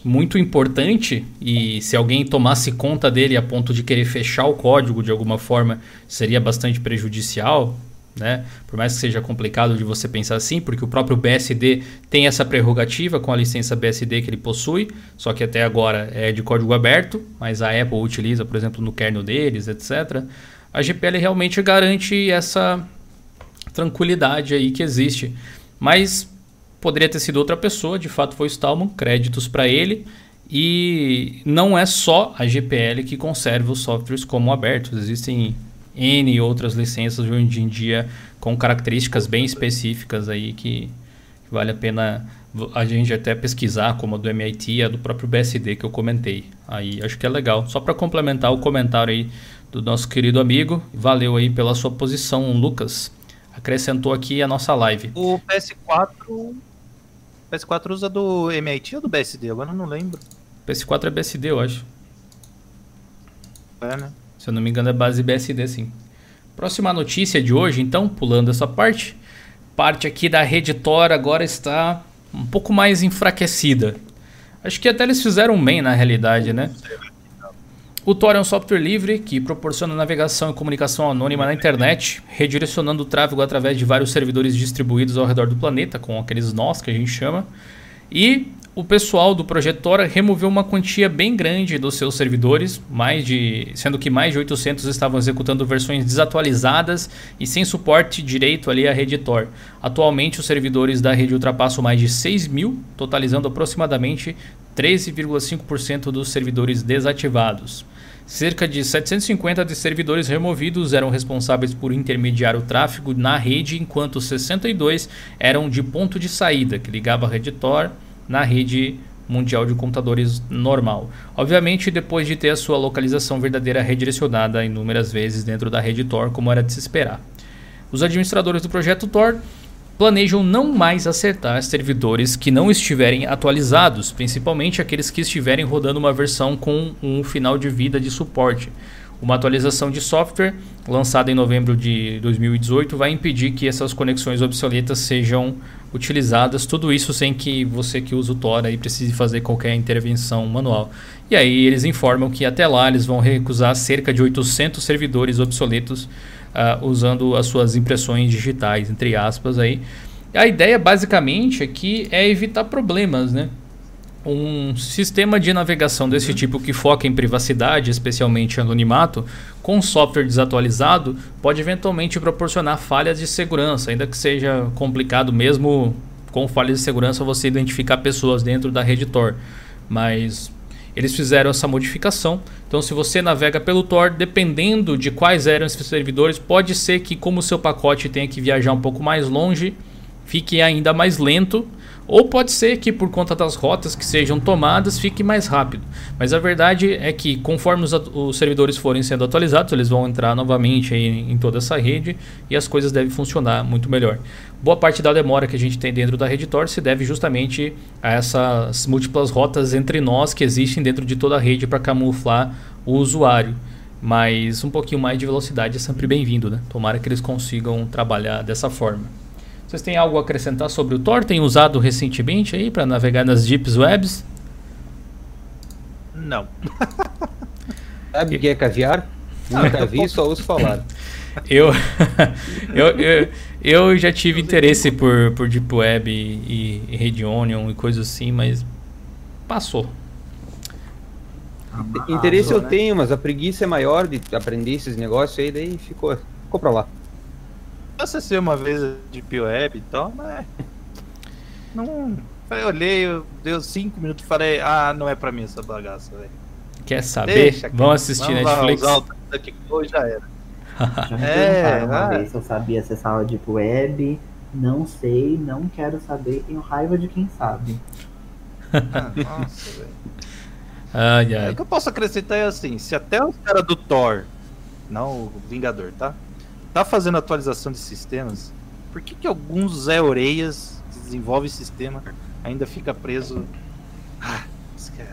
A: muito importante e se alguém tomasse conta dele a ponto de querer fechar o código de alguma forma seria bastante prejudicial, né? Por mais que seja complicado de você pensar assim, porque o próprio BSD tem essa prerrogativa com a licença BSD que ele possui, só que até agora é de código aberto, mas a Apple utiliza, por exemplo, no kernel deles, etc. A GPL realmente garante essa tranquilidade aí que existe. Mas Poderia ter sido outra pessoa, de fato foi o Stallman, créditos para ele. E não é só a GPL que conserva os softwares como abertos, existem N outras licenças hoje em dia com características bem específicas aí que, vale a pena a gente até pesquisar, como a do MIT e a do próprio BSD que eu comentei. Aí acho que é legal. Só para complementar o comentário aí do nosso querido amigo, valeu aí pela sua posição, Lucas. Acrescentou aqui a nossa live.
C: O PS4 PS4 usa do MIT ou do BSD? Agora eu não lembro.
A: PS4 é BSD, eu acho.
C: É, né?
A: Se eu não me engano, é base BSD, sim. Próxima notícia de hoje, então, pulando essa parte. Parte aqui da Reditor agora está um pouco mais enfraquecida. Acho que até eles fizeram bem na realidade, né? O Tor é um software livre que proporciona navegação e comunicação anônima na internet, redirecionando o tráfego através de vários servidores distribuídos ao redor do planeta, com aqueles nós que a gente chama. E o pessoal do projeto Tor removeu uma quantia bem grande dos seus servidores, mais de, sendo que mais de 800 estavam executando versões desatualizadas e sem suporte direito ali à rede Tor. Atualmente, os servidores da rede ultrapassam mais de 6 mil, totalizando aproximadamente 13,5% dos servidores desativados. Cerca de 750 de servidores removidos eram responsáveis por intermediar o tráfego na rede, enquanto 62 eram de ponto de saída, que ligava a rede Tor na rede mundial de computadores normal. Obviamente, depois de ter a sua localização verdadeira redirecionada inúmeras vezes dentro da rede Tor, como era de se esperar. Os administradores do projeto Tor planejam não mais acertar servidores que não estiverem atualizados, principalmente aqueles que estiverem rodando uma versão com um final de vida de suporte. Uma atualização de software lançada em novembro de 2018 vai impedir que essas conexões obsoletas sejam utilizadas, tudo isso sem que você que usa o Tor aí precise fazer qualquer intervenção manual. E aí eles informam que até lá eles vão recusar cerca de 800 servidores obsoletos uh, usando as suas impressões digitais, entre aspas aí. A ideia basicamente aqui é evitar problemas, né? Um sistema de navegação desse tipo que foca em privacidade, especialmente anonimato, com software desatualizado, pode eventualmente proporcionar falhas de segurança, ainda que seja complicado mesmo com falhas de segurança você identificar pessoas dentro da rede Tor. Mas eles fizeram essa modificação. Então, se você navega pelo Tor, dependendo de quais eram esses servidores, pode ser que, como o seu pacote tenha que viajar um pouco mais longe, fique ainda mais lento ou pode ser que por conta das rotas que sejam tomadas fique mais rápido. Mas a verdade é que conforme os, os servidores forem sendo atualizados, eles vão entrar novamente em, em toda essa rede e as coisas devem funcionar muito melhor. Boa parte da demora que a gente tem dentro da rede Tor se deve justamente a essas múltiplas rotas entre nós que existem dentro de toda a rede para camuflar o usuário. Mas um pouquinho mais de velocidade é sempre bem-vindo, né? Tomara que eles consigam trabalhar dessa forma. Vocês têm algo a acrescentar sobre o Tor? Tem usado recentemente aí para navegar nas Deep Webs?
C: Não.
B: Sabe o que é caviar? Nunca vi, só ouço falar.
A: Eu, eu, eu, eu, já tive interesse por, por Deep Web e, e Red Onion e coisas assim, mas passou.
B: Interesse eu tenho, mas a preguiça é maior de aprender esses negócios aí, daí ficou, ficou pra lá.
C: Eu acessei uma vez Deep Web e tal, mas. Não. Eu olhei, eu deu cinco minutos e falei, ah, não é pra mim essa bagaça, velho.
A: Quer saber? Deixa, Vamos assistir vamos Netflix. Lá, usar o
C: já era.
D: Já me é, uma ah. vez se eu sabia acessar a Deep Web, não sei, não quero saber, tenho raiva de quem sabe.
C: Ah, nossa, velho. Ai, ai. O que eu posso acrescentar é assim, se até os caras do Thor, não o Vingador, tá? Tá fazendo atualização de sistemas, por que que alguns Zé Oreias que desenvolvem sistema ainda fica preso... Ah,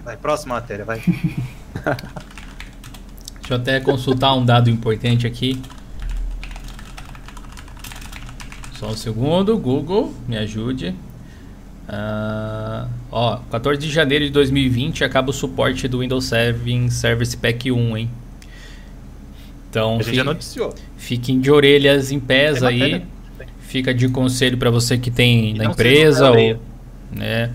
C: vai, próxima matéria, vai.
A: Deixa eu até consultar um dado importante aqui. Só um segundo, Google, me ajude. Uh, ó, 14 de janeiro de 2020 acaba o suporte do Windows 7 Service Pack 1, hein? Então,
C: a gente já noticiou.
A: Fiquem de orelhas em pés aí. Fica de conselho para você que tem e na empresa ou, né?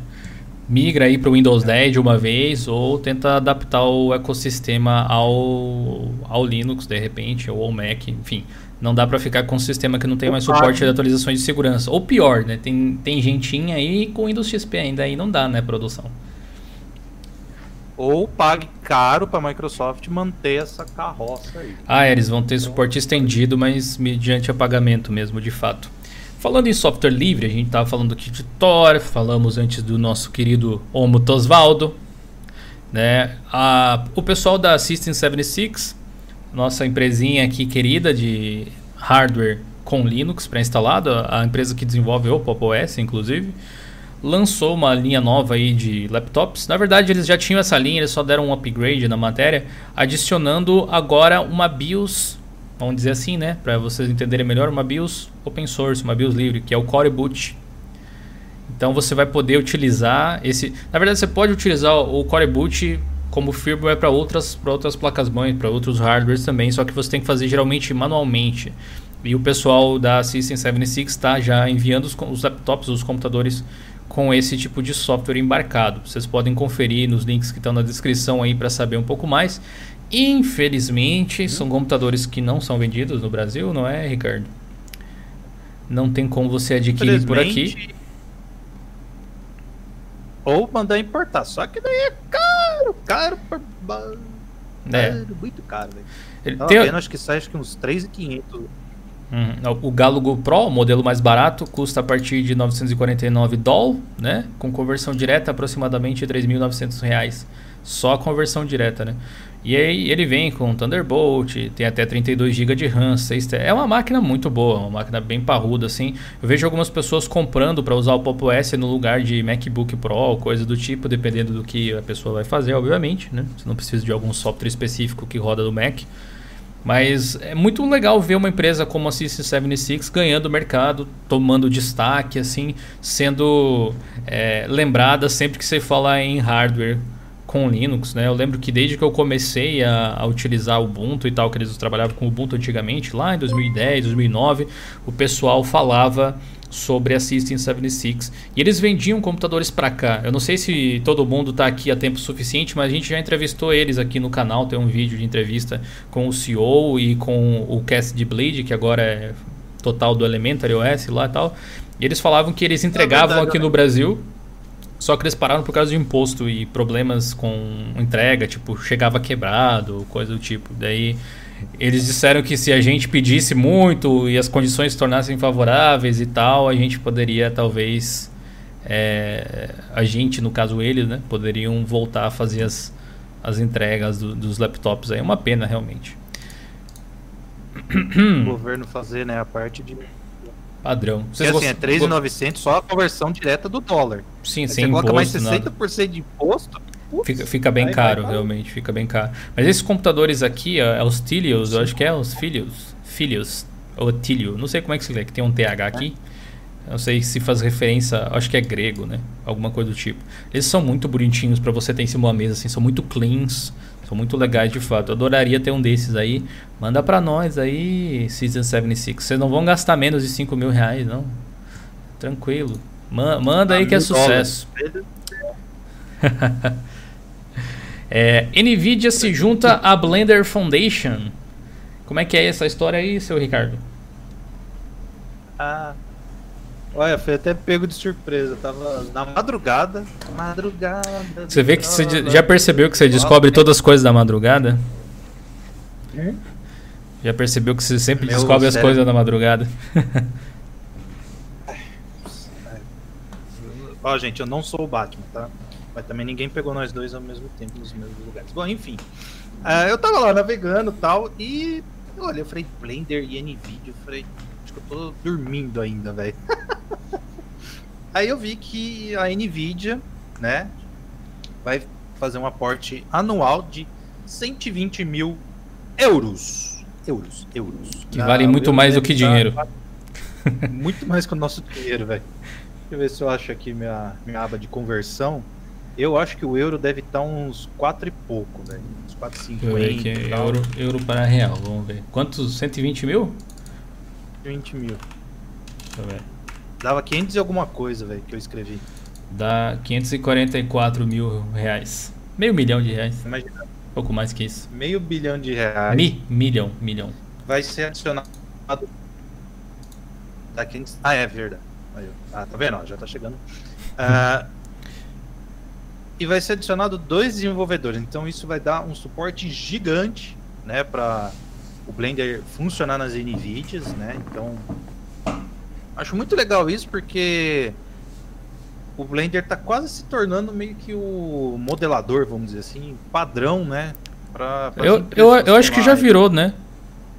A: migra aí para o Windows 10 de uma vez ou tenta adaptar o ecossistema ao, ao Linux de repente ou ao Mac, enfim. Não dá para ficar com um sistema que não tem mais suporte de atualizações de segurança. Ou pior, né? Tem, tem gentinha aí com Windows XP ainda aí não dá, né, produção.
C: Ou pague caro para a Microsoft manter essa carroça aí.
A: Ah, eles vão ter suporte estendido, mas mediante a pagamento mesmo, de fato. Falando em software livre, a gente estava falando aqui de Tor, falamos antes do nosso querido Omo Tosvaldo. Né? A, o pessoal da System 76, nossa empresinha aqui querida de hardware com Linux pré-instalado, a empresa que desenvolve o Pop OS, inclusive, lançou uma linha nova aí de laptops. Na verdade, eles já tinham essa linha, eles só deram um upgrade na matéria, adicionando agora uma BIOS vamos dizer assim, né, para vocês entenderem melhor, uma BIOS open source, uma BIOS livre, que é o Core Boot. Então você vai poder utilizar esse, na verdade você pode utilizar o Core Boot como firmware para outras, para outras placas mãe, para outros hardwares também, só que você tem que fazer geralmente manualmente. E o pessoal da System 76 está já enviando os, os laptops, os computadores com esse tipo de software embarcado. Vocês podem conferir nos links que estão na descrição aí para saber um pouco mais. Infelizmente, são computadores que não são vendidos no Brasil, não é, Ricardo? Não tem como você adquirir por aqui.
C: Ou mandar importar. Só que daí é caro, caro, é. muito caro, velho. Tem... acho que sai acho que uns 3,500.
A: Uhum. O Galo Pro, o modelo mais barato, custa a partir de 949 doll, né? Com conversão direta, aproximadamente R$ 3.900. Só a conversão direta, né? E aí ele vem com Thunderbolt, tem até 32 GB de RAM, 6 é uma máquina muito boa, uma máquina bem parruda assim. Eu vejo algumas pessoas comprando para usar o Pop OS no lugar de MacBook Pro, coisa do tipo, dependendo do que a pessoa vai fazer, obviamente, né? Você não precisa de algum software específico que roda no Mac. Mas é muito legal ver uma empresa como a System 76 ganhando mercado, tomando destaque, assim, sendo é, lembrada sempre que você fala em hardware com Linux, né? Eu lembro que desde que eu comecei a, a, utilizar o Ubuntu e tal, que eles trabalhavam com o Ubuntu antigamente, lá em 2010, 2009, o pessoal falava sobre a System 76 e eles vendiam computadores para cá. Eu não sei se todo mundo está aqui a tempo suficiente, mas a gente já entrevistou eles aqui no canal, tem um vídeo de entrevista com o CEO e com o Cast de Blade, que agora é total do Elementary OS lá e tal. E eles falavam que eles entregavam é aqui no Brasil só que eles pararam por causa de imposto e problemas com entrega, tipo, chegava quebrado, coisa do tipo. Daí eles disseram que se a gente pedisse muito e as condições se tornassem favoráveis e tal, a gente poderia talvez. É, a gente, no caso eles, né? Poderiam voltar a fazer as, as entregas do, dos laptops aí. É uma pena, realmente.
C: O governo fazer né, a parte de
A: Padrão.
C: Vocês assim, é 3.900 só a conversão direta do dólar.
A: Sim, sem imposto. coloca mais
C: 60% nada. de imposto.
A: Fica, fica bem caro, realmente, fica bem caro. Mas esses computadores aqui, é os Tilios, eu acho que é os Filios. Filios, ou Tilio, não sei como é que se lê, que tem um TH aqui. não sei se faz referência, acho que é grego, né? Alguma coisa do tipo. Eles são muito bonitinhos para você ter em cima da mesa, assim, são muito cleans, são muito legais de fato. Eu adoraria ter um desses aí. Manda para nós aí, Season 76. Vocês não vão gastar menos de 5 mil reais, não. Tranquilo. Ma manda aí que é sucesso. é, Nvidia se junta à Blender Foundation. Como é que é essa história aí, seu Ricardo?
C: Ah, olha, foi até pego de surpresa. Tava na madrugada. Madrugada.
A: Você vê que você já percebeu que você descobre todas as coisas da madrugada? Hum? Já percebeu que você sempre Meu descobre as coisas da madrugada?
C: Ó, gente, eu não sou o Batman, tá? Mas também ninguém pegou nós dois ao mesmo tempo nos mesmos lugares. Bom, enfim. Uh, eu tava lá navegando e tal, e olha, eu falei Blender e Nvidia, eu falei, acho que eu tô dormindo ainda, velho. Aí eu vi que a Nvidia, né, vai fazer um aporte anual de 120 mil euros. Euros, euros.
A: Que vale muito mais do que dinheiro.
C: Muito mais que o nosso dinheiro, velho. Deixa eu ver se eu acho aqui minha, minha aba de conversão. Eu acho que o euro deve estar tá uns 4 e pouco, velho. Uns 4,50. Aqui,
A: é euro, euro para real, vamos ver. Quantos? 120 mil?
C: 20 mil. Deixa eu ver. Dava 500 e alguma coisa, velho, que eu escrevi.
A: Dá 544 mil reais. Meio milhão de reais. Imagina. Pouco mais que isso.
C: Meio bilhão de reais.
A: Mi, milhão, milhão.
C: Vai ser adicionado. Dá 500... Ah, é verdade. Ah, tá vendo? já tá chegando. Uh, e vai ser adicionado dois desenvolvedores. Então isso vai dar um suporte gigante, né, para o Blender funcionar nas NVIDIAs, né? Então acho muito legal isso porque o Blender está quase se tornando meio que o modelador, vamos dizer assim, padrão, né?
A: Pra, pra eu, eu, eu acho que já virou, né?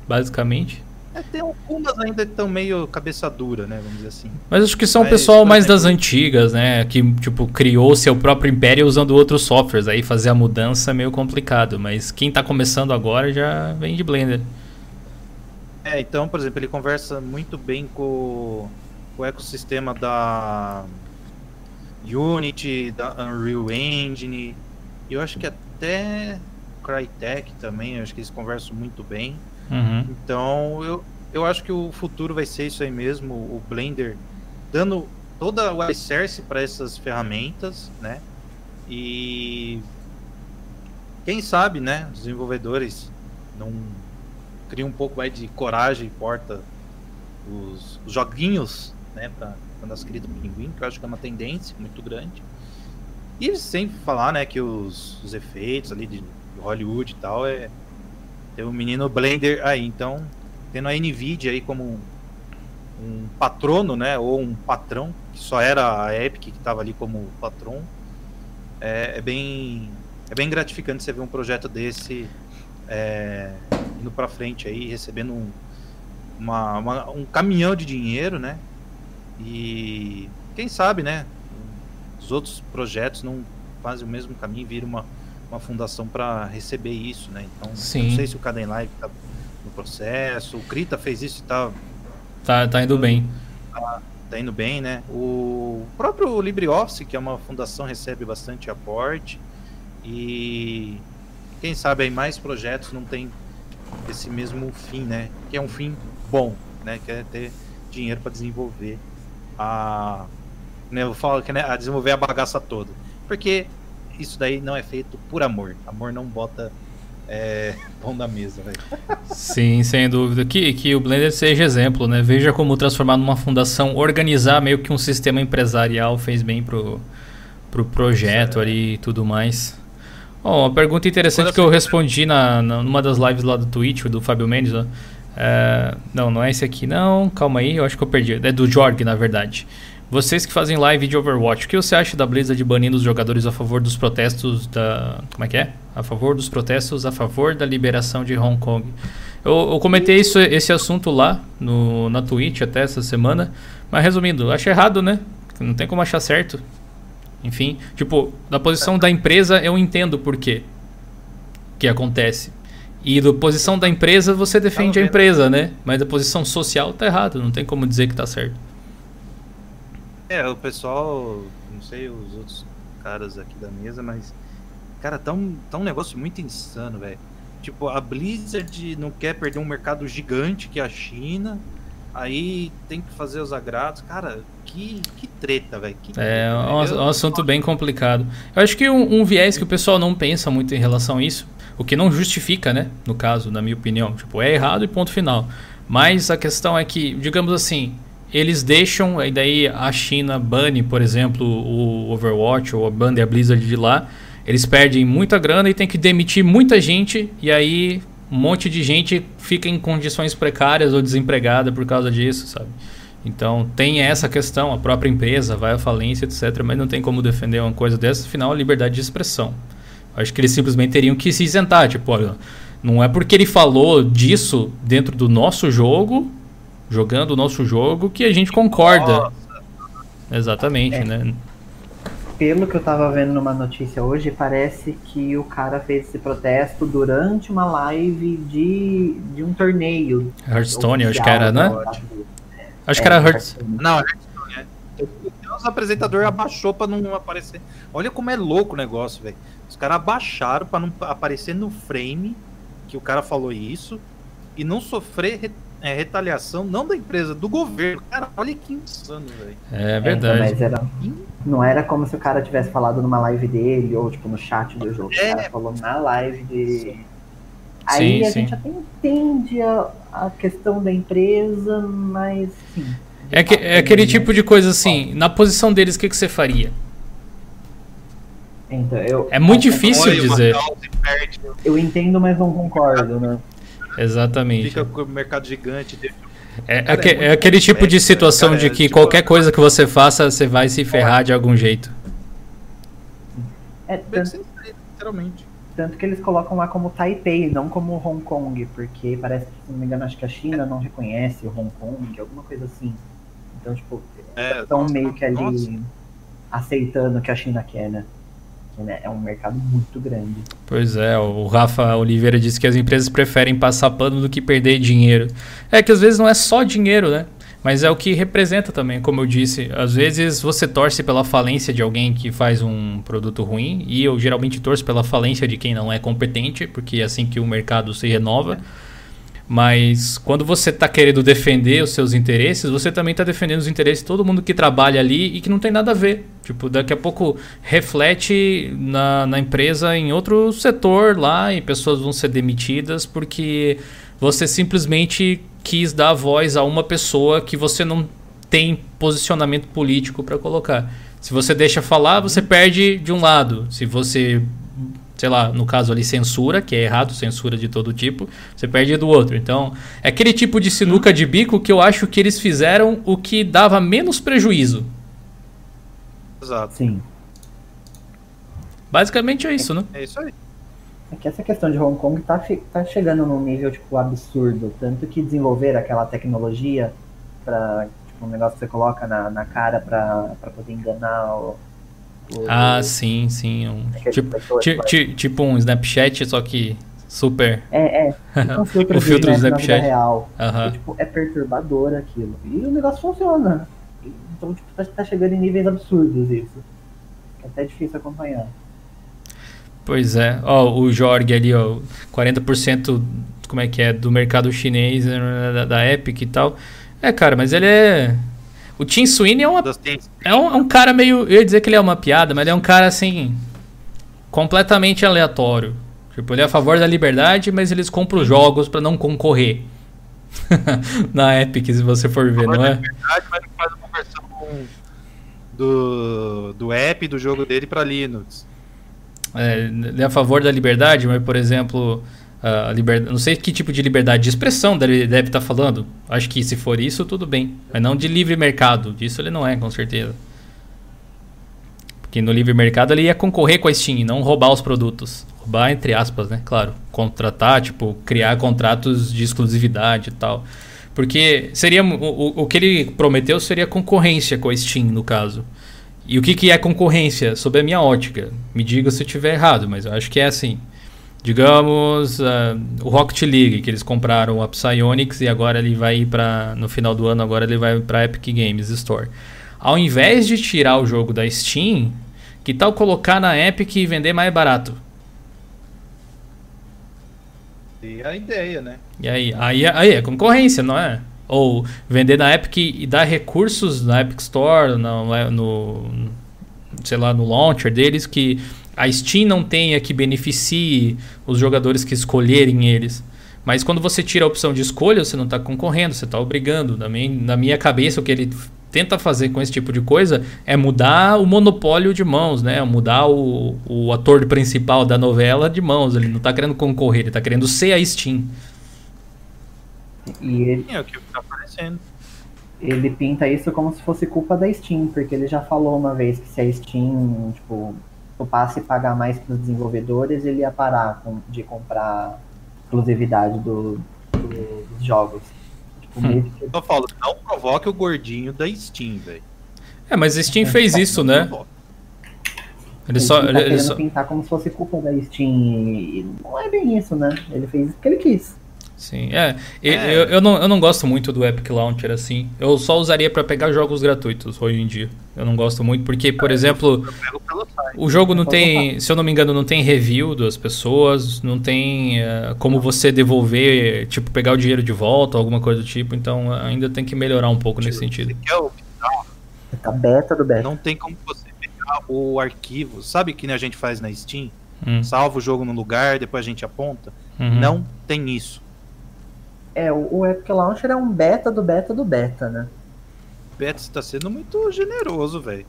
A: Basicamente.
C: É, tem algumas ainda que estão meio cabeça dura, né? Vamos dizer assim.
A: Mas acho que são o pessoal mais das antigas, né? Que, tipo, criou seu próprio império usando outros softwares. Aí fazer a mudança é meio complicado. Mas quem está começando agora já vem de Blender.
C: É, então, por exemplo, ele conversa muito bem com, com o ecossistema da Unity, da Unreal Engine. E eu acho que até Crytek também, acho que eles conversam muito bem. Uhum. Então, eu, eu acho que o futuro vai ser isso aí mesmo, o Blender dando toda o alicerce para essas ferramentas, né? E quem sabe, né, os desenvolvedores não criam um pouco mais de coragem e porta os, os joguinhos, né, para quando escrito pinguim, que eu acho que é uma tendência muito grande. E sempre falar, né, que os, os efeitos ali de Hollywood e tal é tem o menino Blender aí, então, tendo a Nvidia aí como um, um patrono, né, ou um patrão, que só era a Epic que estava ali como patrão, é, é, bem é bem gratificante você ver um projeto desse é, indo para frente aí, recebendo um, uma, uma, um caminhão de dinheiro, né, e quem sabe, né, os outros projetos não fazem o mesmo caminho, viram uma uma fundação para receber isso, né? Então, Sim. não sei se o Caden Live tá no processo, o Krita fez isso e tá
A: tá, tá indo bem.
C: Tá, tá indo bem, né? O próprio LibreOffice, que é uma fundação, recebe bastante aporte e quem sabe aí mais projetos não tem esse mesmo fim, né? Que é um fim bom, né? Que é ter dinheiro para desenvolver a né, eu falo que né, a desenvolver a bagaça toda. Porque isso daí não é feito por amor. Amor não bota é, pão da mesa, velho.
A: Sim, sem dúvida. Que, que o Blender seja exemplo, né? Veja como transformar numa fundação, organizar meio que um sistema empresarial fez bem pro, pro projeto é. ali e tudo mais. Oh, uma pergunta interessante que eu respondi na, na, numa das lives lá do Twitch, do Fábio Mendes, ó. É, não, não é esse aqui não, calma aí, eu acho que eu perdi. É do Jorg, na verdade. Vocês que fazem live de Overwatch, o que você acha da Blizzard banindo os jogadores a favor dos protestos da. Como é que é? A favor dos protestos a favor da liberação de Hong Kong. Eu, eu comentei isso, esse assunto lá no, na Twitch até essa semana. Mas resumindo, acho errado, né? Não tem como achar certo. Enfim, tipo, da posição da empresa eu entendo por quê que acontece. E da posição da empresa você defende a empresa, né? Mas da posição social tá errado, não tem como dizer que tá certo.
C: É, o pessoal, não sei os outros caras aqui da mesa, mas. Cara, tá um, tá um negócio muito insano, velho. Tipo, a Blizzard não quer perder um mercado gigante que é a China. Aí tem que fazer os agrados. Cara, que, que treta, velho.
A: É, é um, um, assunto bem complicado. Eu acho que um, um, viés que o pessoal não pensa muito em relação a isso, o que não justifica, né? No caso, na minha opinião. Tipo, é errado e ponto final. Mas a questão é que, digamos assim, eles deixam, e daí a China bane, por exemplo, o Overwatch ou a bane a Blizzard de lá. Eles perdem muita grana e tem que demitir muita gente. E aí um monte de gente fica em condições precárias ou desempregada por causa disso, sabe? Então tem essa questão, a própria empresa vai à falência, etc. Mas não tem como defender uma coisa dessa, afinal, a liberdade de expressão. Acho que eles simplesmente teriam que se isentar, tipo, olha, não é porque ele falou disso dentro do nosso jogo, jogando o nosso jogo, que a gente concorda. Nossa. Exatamente, é. né?
D: pelo que eu tava vendo numa notícia hoje, parece que o cara fez esse protesto durante uma live de, de um torneio.
A: Hearthstone, acho que era, né? É, acho que era é, Hearthstone.
C: Não, Hearthstone, é. Os apresentador abaixou pra não aparecer. Olha como é louco o negócio, velho. Os caras abaixaram pra não aparecer no frame que o cara falou isso e não sofrer é, retaliação não da empresa, do governo. Cara, olha que insano, velho.
A: É verdade. É,
D: mas era, não era como se o cara tivesse falado numa live dele ou tipo no chat do jogo. É. O cara falou na live de. Aí sim, a sim. gente até entende a, a questão da empresa, mas sim.
A: É, que, é aquele tipo de coisa assim, na posição deles, o que, que você faria?
D: Então, eu,
A: é muito difícil dizer.
D: Eu entendo, mas não concordo, né?
A: Exatamente.
C: Fica com o mercado gigante.
A: É, Cara, é, é, aquele tipo de situação Cara, de que tipo, qualquer coisa que você faça, você vai se ferrar de algum jeito.
D: É, tanto, literalmente. Tanto que eles colocam lá como Taipei, não como Hong Kong, porque parece que, se não me engano, acho que a China não reconhece o Hong Kong, alguma coisa assim. Então, tipo, estão é, meio que ali nossa. aceitando o que a China quer, né? Né? É um mercado muito grande.
A: Pois é, o Rafa Oliveira disse que as empresas preferem passar pano do que perder dinheiro. É que às vezes não é só dinheiro, né? Mas é o que representa também, como eu disse. Às vezes você torce pela falência de alguém que faz um produto ruim, e eu geralmente torço pela falência de quem não é competente, porque é assim que o mercado se renova. É. Mas quando você está querendo defender os seus interesses, você também está defendendo os interesses de todo mundo que trabalha ali e que não tem nada a ver. Tipo, daqui a pouco reflete na, na empresa em outro setor lá e pessoas vão ser demitidas porque você simplesmente quis dar voz a uma pessoa que você não tem posicionamento político para colocar. Se você deixa falar, você perde de um lado. Se você sei lá, no caso ali, censura, que é errado, censura de todo tipo, você perde do outro. Então, é aquele tipo de sinuca de bico que eu acho que eles fizeram o que dava menos prejuízo.
C: Exato.
D: Sim.
A: Basicamente é isso, né?
C: É isso aí.
D: É que essa questão de Hong Kong tá, tá chegando num nível, tipo, absurdo. Tanto que desenvolver aquela tecnologia para tipo, um negócio que você coloca na, na cara para poder enganar o,
A: ah, sim, sim. Um, tipo, tipo um Snapchat, só que super.
D: É, é. Um filtro o filtro do Snapchat. Real. Uhum. E, tipo, é perturbador aquilo. E o negócio funciona. Então, tipo, tá, tá chegando em níveis absurdos isso. É até difícil acompanhar.
A: Pois é. Ó, o Jorg ali, ó, 40% como é que é do mercado chinês né, da, da Epic e tal. É, cara, mas ele é o Tim Sweeney é, uma, é, um, é um cara meio. Eu ia dizer que ele é uma piada, mas ele é um cara assim. completamente aleatório. Tipo, ele é a favor da liberdade, mas eles compram os jogos para não concorrer. Na Epic, se você for ver, não é? Liberdade, mas ele faz uma versão
C: do, do app do jogo dele para Linux.
A: É, ele é a favor da liberdade, mas, por exemplo, não sei que tipo de liberdade de expressão deve, deve estar tá falando. Acho que se for isso, tudo bem. Mas não de livre mercado. Disso ele não é, com certeza. Porque no livre mercado ele ia concorrer com a Steam, não roubar os produtos. Roubar entre aspas, né? Claro. Contratar, tipo, criar contratos de exclusividade e tal. Porque seria o, o que ele prometeu seria concorrência com a Steam, no caso. E o que, que é concorrência? Sob a minha ótica. Me diga se eu estiver errado, mas eu acho que é assim. Digamos, uh, o Rocket League, que eles compraram a Psyonix e agora ele vai ir para no final do ano, agora ele vai para Epic Games Store. Ao invés de tirar o jogo da Steam, que tal colocar na Epic e vender mais barato?
C: E a ideia, né?
A: E aí, aí, aí é concorrência, não é? Ou vender na Epic e dar recursos na Epic Store, no, no sei lá, no launcher deles que a Steam não tenha que beneficie os jogadores que escolherem eles. Mas quando você tira a opção de escolha, você não está concorrendo, você está obrigando. Na minha, na minha cabeça, o que ele tenta fazer com esse tipo de coisa é mudar o monopólio de mãos, né? Mudar o, o ator principal da novela de mãos. Ele não está querendo concorrer, ele está querendo ser a Steam.
D: E ele... É o que está aparecendo. Ele pinta isso como se fosse culpa da Steam, porque ele já falou uma vez que se a Steam, tipo, topasse pagar mais para os desenvolvedores, ele ia parar com, de comprar exclusividade do, do, dos jogos. Tipo,
C: hum. que... Eu falo, não provoque o gordinho da Steam, velho.
A: É, mas a Steam fez isso, né?
D: Ele, ele só. Tá ele, ele só... pintar como se fosse culpa da Steam. E não é bem isso, né? Ele fez o que ele quis.
A: Sim, é. é. Eu, eu, não, eu não gosto muito do Epic Launcher assim. Eu só usaria para pegar jogos gratuitos hoje em dia. Eu não gosto muito porque, por é, exemplo, o jogo não tem, se eu não me engano, não tem review das pessoas, não tem uh, como você devolver, tipo, pegar o dinheiro de volta, alguma coisa do tipo. Então ainda tem que melhorar um pouco nesse sentido.
D: É a beta do beta.
C: Não tem como você pegar o arquivo. Sabe que a gente faz na Steam? Hum. Salva o jogo no lugar, depois a gente aponta. Uhum. Não tem isso.
D: É, o, o Epic Launcher é um beta do beta do beta, né?
C: Beta está sendo muito generoso, velho.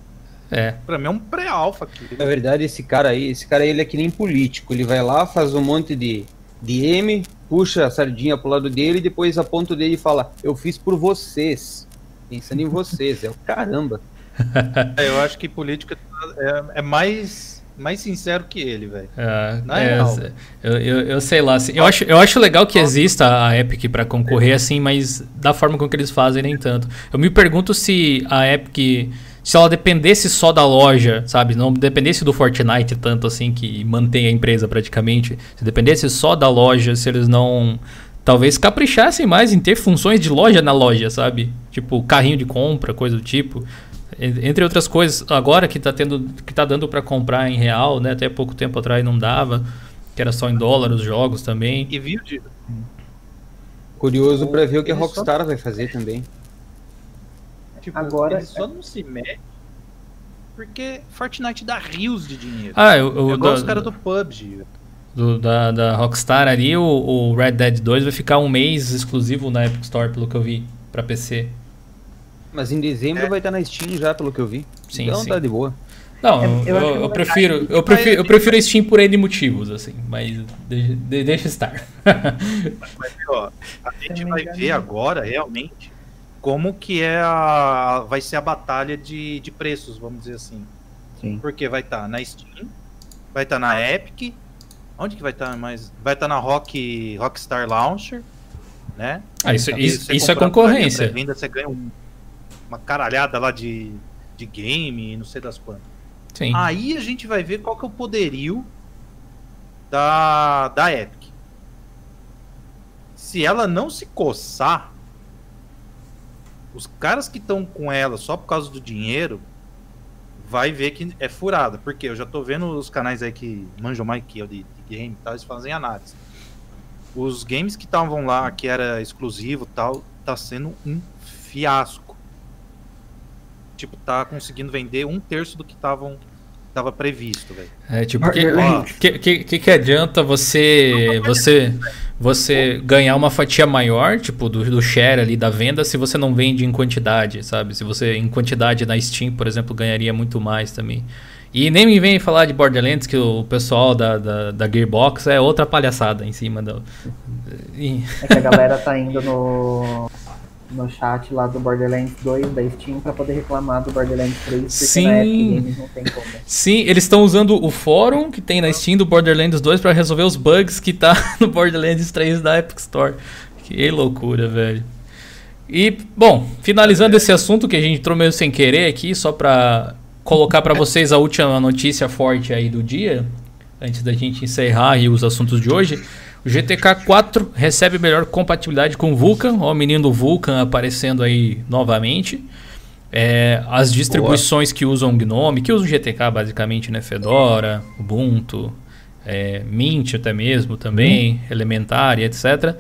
A: É.
C: Pra mim é um pré-alfa aqui.
B: Na verdade, esse cara aí, esse cara aí, ele é que nem político. Ele vai lá, faz um monte de, de M, puxa a sardinha pro lado dele e depois aponta o dele e fala: Eu fiz por vocês. Pensando em vocês. É o caramba.
C: É, eu acho que política é, é mais mais sincero que ele, velho.
A: É, é, eu, eu, eu, sei lá. Assim, eu, acho, eu acho legal que exista a Epic para concorrer assim, mas da forma com que eles fazem, nem tanto. Eu me pergunto se a Epic. Se ela dependesse só da loja, sabe? Não dependesse do Fortnite tanto assim, que mantém a empresa praticamente. Se dependesse só da loja, se eles não. Talvez caprichassem mais em ter funções de loja na loja, sabe? Tipo, carrinho de compra, coisa do tipo. Entre outras coisas, agora que está tendo, que tá dando para comprar em real, né? Até pouco tempo atrás não dava, que era só em dólar os jogos também.
C: E viu de...
B: Curioso para ver o que a Rockstar só... vai fazer também.
C: Tipo, agora ele só não se mete porque Fortnite dá rios de dinheiro.
A: Ah, eu, eu,
C: eu gosto dos caras do PUBG.
A: Do, da, da Rockstar ali, o, o Red Dead 2 vai ficar um mês exclusivo na Epic Store, pelo que eu vi, para PC.
B: Mas em dezembro é. vai estar na Steam já, pelo que eu vi.
A: Sim,
B: então
A: sim.
B: tá de boa.
A: Não, é, eu, eu, eu prefiro, eu prefiro, eu prefiro Steam por N motivos, assim, mas de, de, deixa estar.
C: mas, ó, a gente vai ver agora realmente como que é a, vai ser a batalha de, de preços, vamos dizer assim. Sim. Porque vai estar tá na Steam, vai estar tá na Epic, onde que vai estar tá mais? Vai estar tá na Rock, Rockstar Launcher, né?
A: Ah, isso, isso, isso é concorrência.
C: Venda, você ganha um uma caralhada lá de, de game, não sei das quantas.
A: Sim.
C: Aí a gente vai ver qual que é o poderio da, da Epic. Se ela não se coçar, os caras que estão com ela só por causa do dinheiro, vai ver que é furada. Porque eu já tô vendo os canais aí que manjam mais que eu de, de game e tal, eles fazem análise. Os games que estavam lá, que era exclusivo tal, tá sendo um fiasco tipo, tá conseguindo vender um terço do que estavam tava previsto, velho.
A: É, tipo, que, que, que, que, adianta você você você ganhar uma fatia maior, tipo, do, do share ali da venda, se você não vende em quantidade, sabe? Se você em quantidade na Steam, por exemplo, ganharia muito mais também. E nem me vem falar de Borderlands, que o pessoal da, da, da Gearbox é outra palhaçada em cima do.
D: É que a galera tá indo no no chat lá do Borderlands 2 da Steam para poder reclamar do Borderlands 3, porque
A: Sim. na Epic Games não tem como. Sim, eles estão usando o fórum que tem na Steam do Borderlands 2 para resolver os bugs que tá no Borderlands 3 da Epic Store. Que loucura, velho. E, bom, finalizando esse assunto que a gente entrou meio sem querer aqui, só para colocar para vocês a última notícia forte aí do dia, antes da gente encerrar os assuntos de hoje. O GTK 4 recebe melhor compatibilidade com Vulkan, ó, o menino Vulkan aparecendo aí novamente. É, as distribuições Boa. que usam GNOME, que usam GTK basicamente, né? Fedora, Ubuntu, é, Mint até mesmo também, hum. Elementar e etc.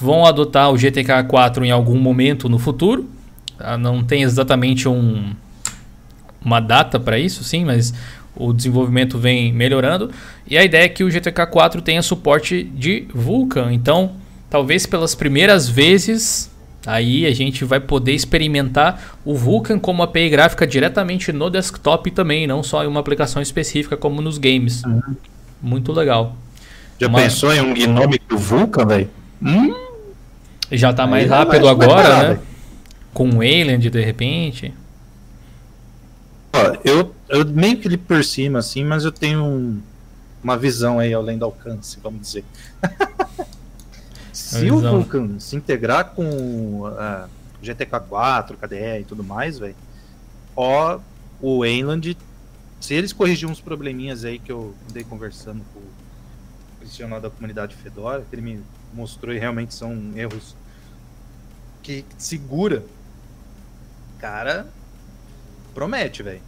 A: Vão adotar o GTK 4 em algum momento no futuro. Tá? Não tem exatamente um, uma data para isso, sim, mas o desenvolvimento vem melhorando. E a ideia é que o GTK 4 tenha suporte de Vulkan. Então, talvez pelas primeiras vezes Aí a gente vai poder experimentar o Vulkan como API gráfica diretamente no desktop também, não só em uma aplicação específica como nos games. Uhum. Muito legal.
C: Já uma... pensou em um Gnome do Vulkan, velho? Hum?
A: Já tá mais Aí rápido mais agora, né? Com o Wayland de repente.
C: Ó, eu, eu meio que ele por cima, assim, mas eu tenho um, uma visão aí além do alcance, vamos dizer. Se o Vulkan se integrar com uh, GTK4, KDE e tudo mais, velho, ó, o Wayland, se eles corrigirem uns probleminhas aí que eu andei conversando com o profissional da comunidade Fedora, que ele me mostrou e realmente são erros que segura, cara, promete, velho.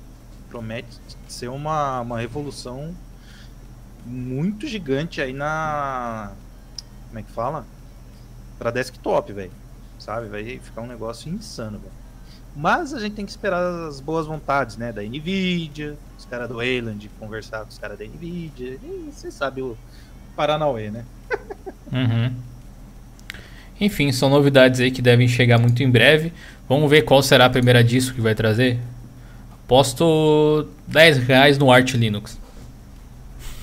C: Promete ser uma, uma revolução muito gigante aí na. Como é que fala? para desktop, velho. Sabe? Vai ficar um negócio insano, velho. Mas a gente tem que esperar as boas vontades, né? Da Nvidia, os caras do Wayland, conversar com os caras da Nvidia. E você sabe o Paranauê, né?
A: uhum. Enfim, são novidades aí que devem chegar muito em breve. Vamos ver qual será a primeira disco que vai trazer. Aposto 10 reais no Arch Linux.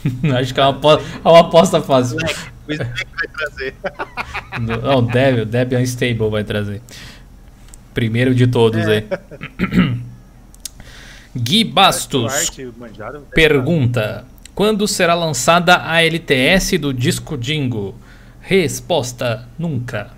A: Acho que é uma, aposta, é uma aposta fácil. O Snake vai trazer. Não, o Debian, Debian Stable vai trazer. Primeiro de todos é. aí. Gui Bastos pergunta: Quando será lançada a LTS do Disco Dingo? Resposta: Nunca.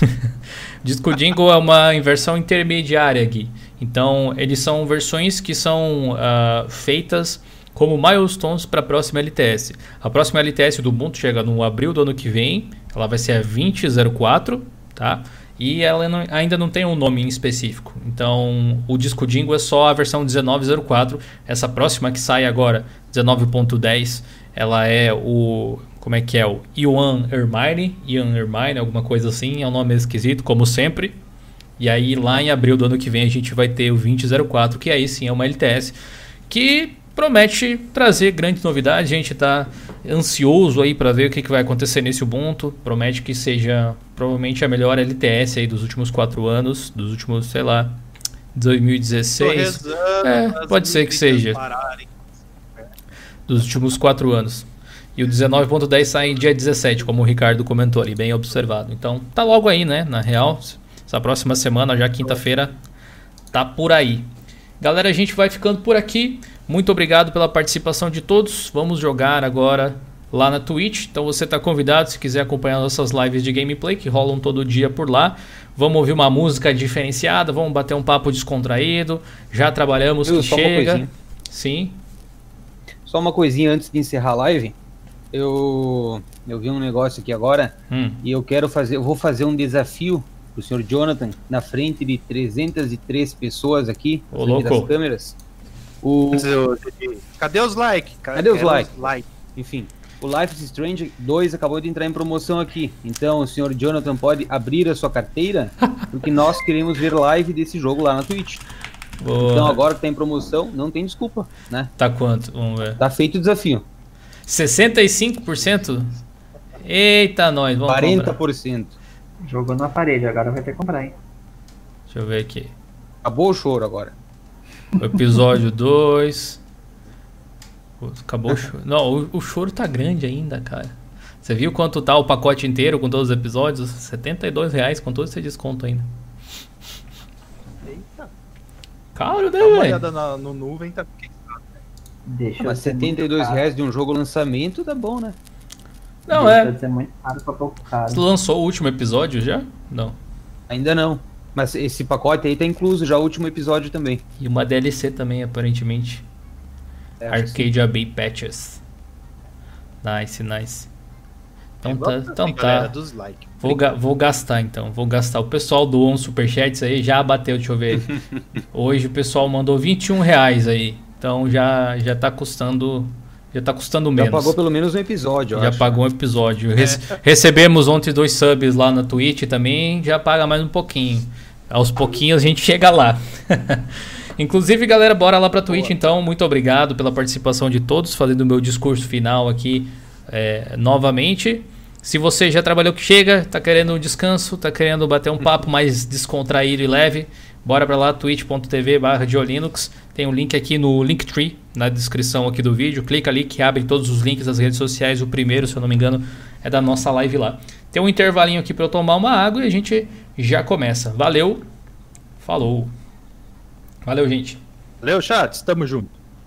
A: Disco Dingo é uma inversão intermediária, Gui. Então, eles são versões que são uh, feitas como milestones para a próxima LTS. A próxima LTS do Ubuntu chega no abril do ano que vem, ela vai ser a 2004, tá? E ela não, ainda não tem um nome em específico. Então, o disco Dingo é só a versão 1904. Essa próxima que sai agora, 19.10, ela é o como é que é o Ian Ermine, Ian Ermine, alguma coisa assim, é um nome esquisito, como sempre. E aí lá em abril do ano que vem a gente vai ter o 2004, que aí sim é uma LTS que promete trazer grandes novidades. A gente está ansioso aí para ver o que, que vai acontecer nesse Ubuntu. Promete que seja provavelmente a melhor LTS aí dos últimos quatro anos, dos últimos, sei lá, 2016. É, pode ser que seja. Dos últimos quatro anos. E o 19.10 sai em dia 17, como o Ricardo comentou ali, bem observado. Então, tá logo aí, né? Na real, essa próxima semana, já quinta-feira, tá por aí. Galera, a gente vai ficando por aqui. Muito obrigado pela participação de todos. Vamos jogar agora lá na Twitch. Então você está convidado se quiser acompanhar nossas lives de gameplay que rolam todo dia por lá. Vamos ouvir uma música diferenciada, vamos bater um papo descontraído. Já trabalhamos Eu, que chega. Sim.
B: Só uma coisinha antes de encerrar a live. Eu eu vi um negócio aqui agora hum. e eu quero fazer, eu vou fazer um desafio pro senhor Jonathan na frente de 303 pessoas aqui,
A: Ô, das
B: câmeras.
C: O... Cadê os likes?
B: Cadê os likes? Like? Enfim, o Life is Strange 2 acabou de entrar em promoção aqui. Então, o senhor Jonathan pode abrir a sua carteira, porque nós queremos ver live desse jogo lá na Twitch. Boa. Então, agora que tá em promoção, não tem desculpa, né?
A: Tá quanto? Vamos ver.
B: Tá feito o desafio.
A: 65%? Eita, nós, vamos 40%.
D: Comprar. Jogou na parede, agora vai ter que comprar, hein?
A: Deixa eu ver aqui.
B: Acabou o choro agora.
A: O episódio 2. Acabou o choro. Não, o, o, choro tá grande ainda, cara. Você viu quanto tá o pacote inteiro com todos os episódios? 72 reais com todo esse desconto ainda. Eita. Caro, né, velho? Dá uma olhada
C: na, no nuvem, tá...
B: Deixa ah, mas 72 reais de um jogo lançamento tá bom, né?
A: Não,
D: Deixa é. muito caro pra pouco caro.
A: Você lançou o último episódio já? Não.
B: Ainda não. Mas esse pacote aí tá incluso já o último episódio também.
A: E uma DLC também, aparentemente. É, Arcade AB Patches. Nice, nice. Então tá. Então tá. Vou, ga vou gastar então. Vou gastar. O pessoal doou um superchat aí, já bateu, deixa eu ver. Hoje o pessoal mandou 21 reais aí. Então já, já tá custando. Já tá custando menos.
B: Já pagou pelo menos um episódio,
A: Já
B: acho.
A: pagou um episódio. É. recebemos ontem dois subs lá na Twitch também, já paga mais um pouquinho. Aos pouquinhos a gente chega lá. Inclusive, galera, bora lá pra Twitch Boa. então. Muito obrigado pela participação de todos, fazendo o meu discurso final aqui é, novamente. Se você já trabalhou que chega, tá querendo um descanso, tá querendo bater um papo mais descontraído e leve, bora para lá, twitch.tv barra Tem um link aqui no Linktree, na descrição aqui do vídeo. Clica ali que abre todos os links das redes sociais. O primeiro, se eu não me engano, é da nossa live lá. Tem um intervalinho aqui para eu tomar uma água e a gente já começa. Valeu, falou. Valeu, gente.
E: Valeu, chat. Tamo junto.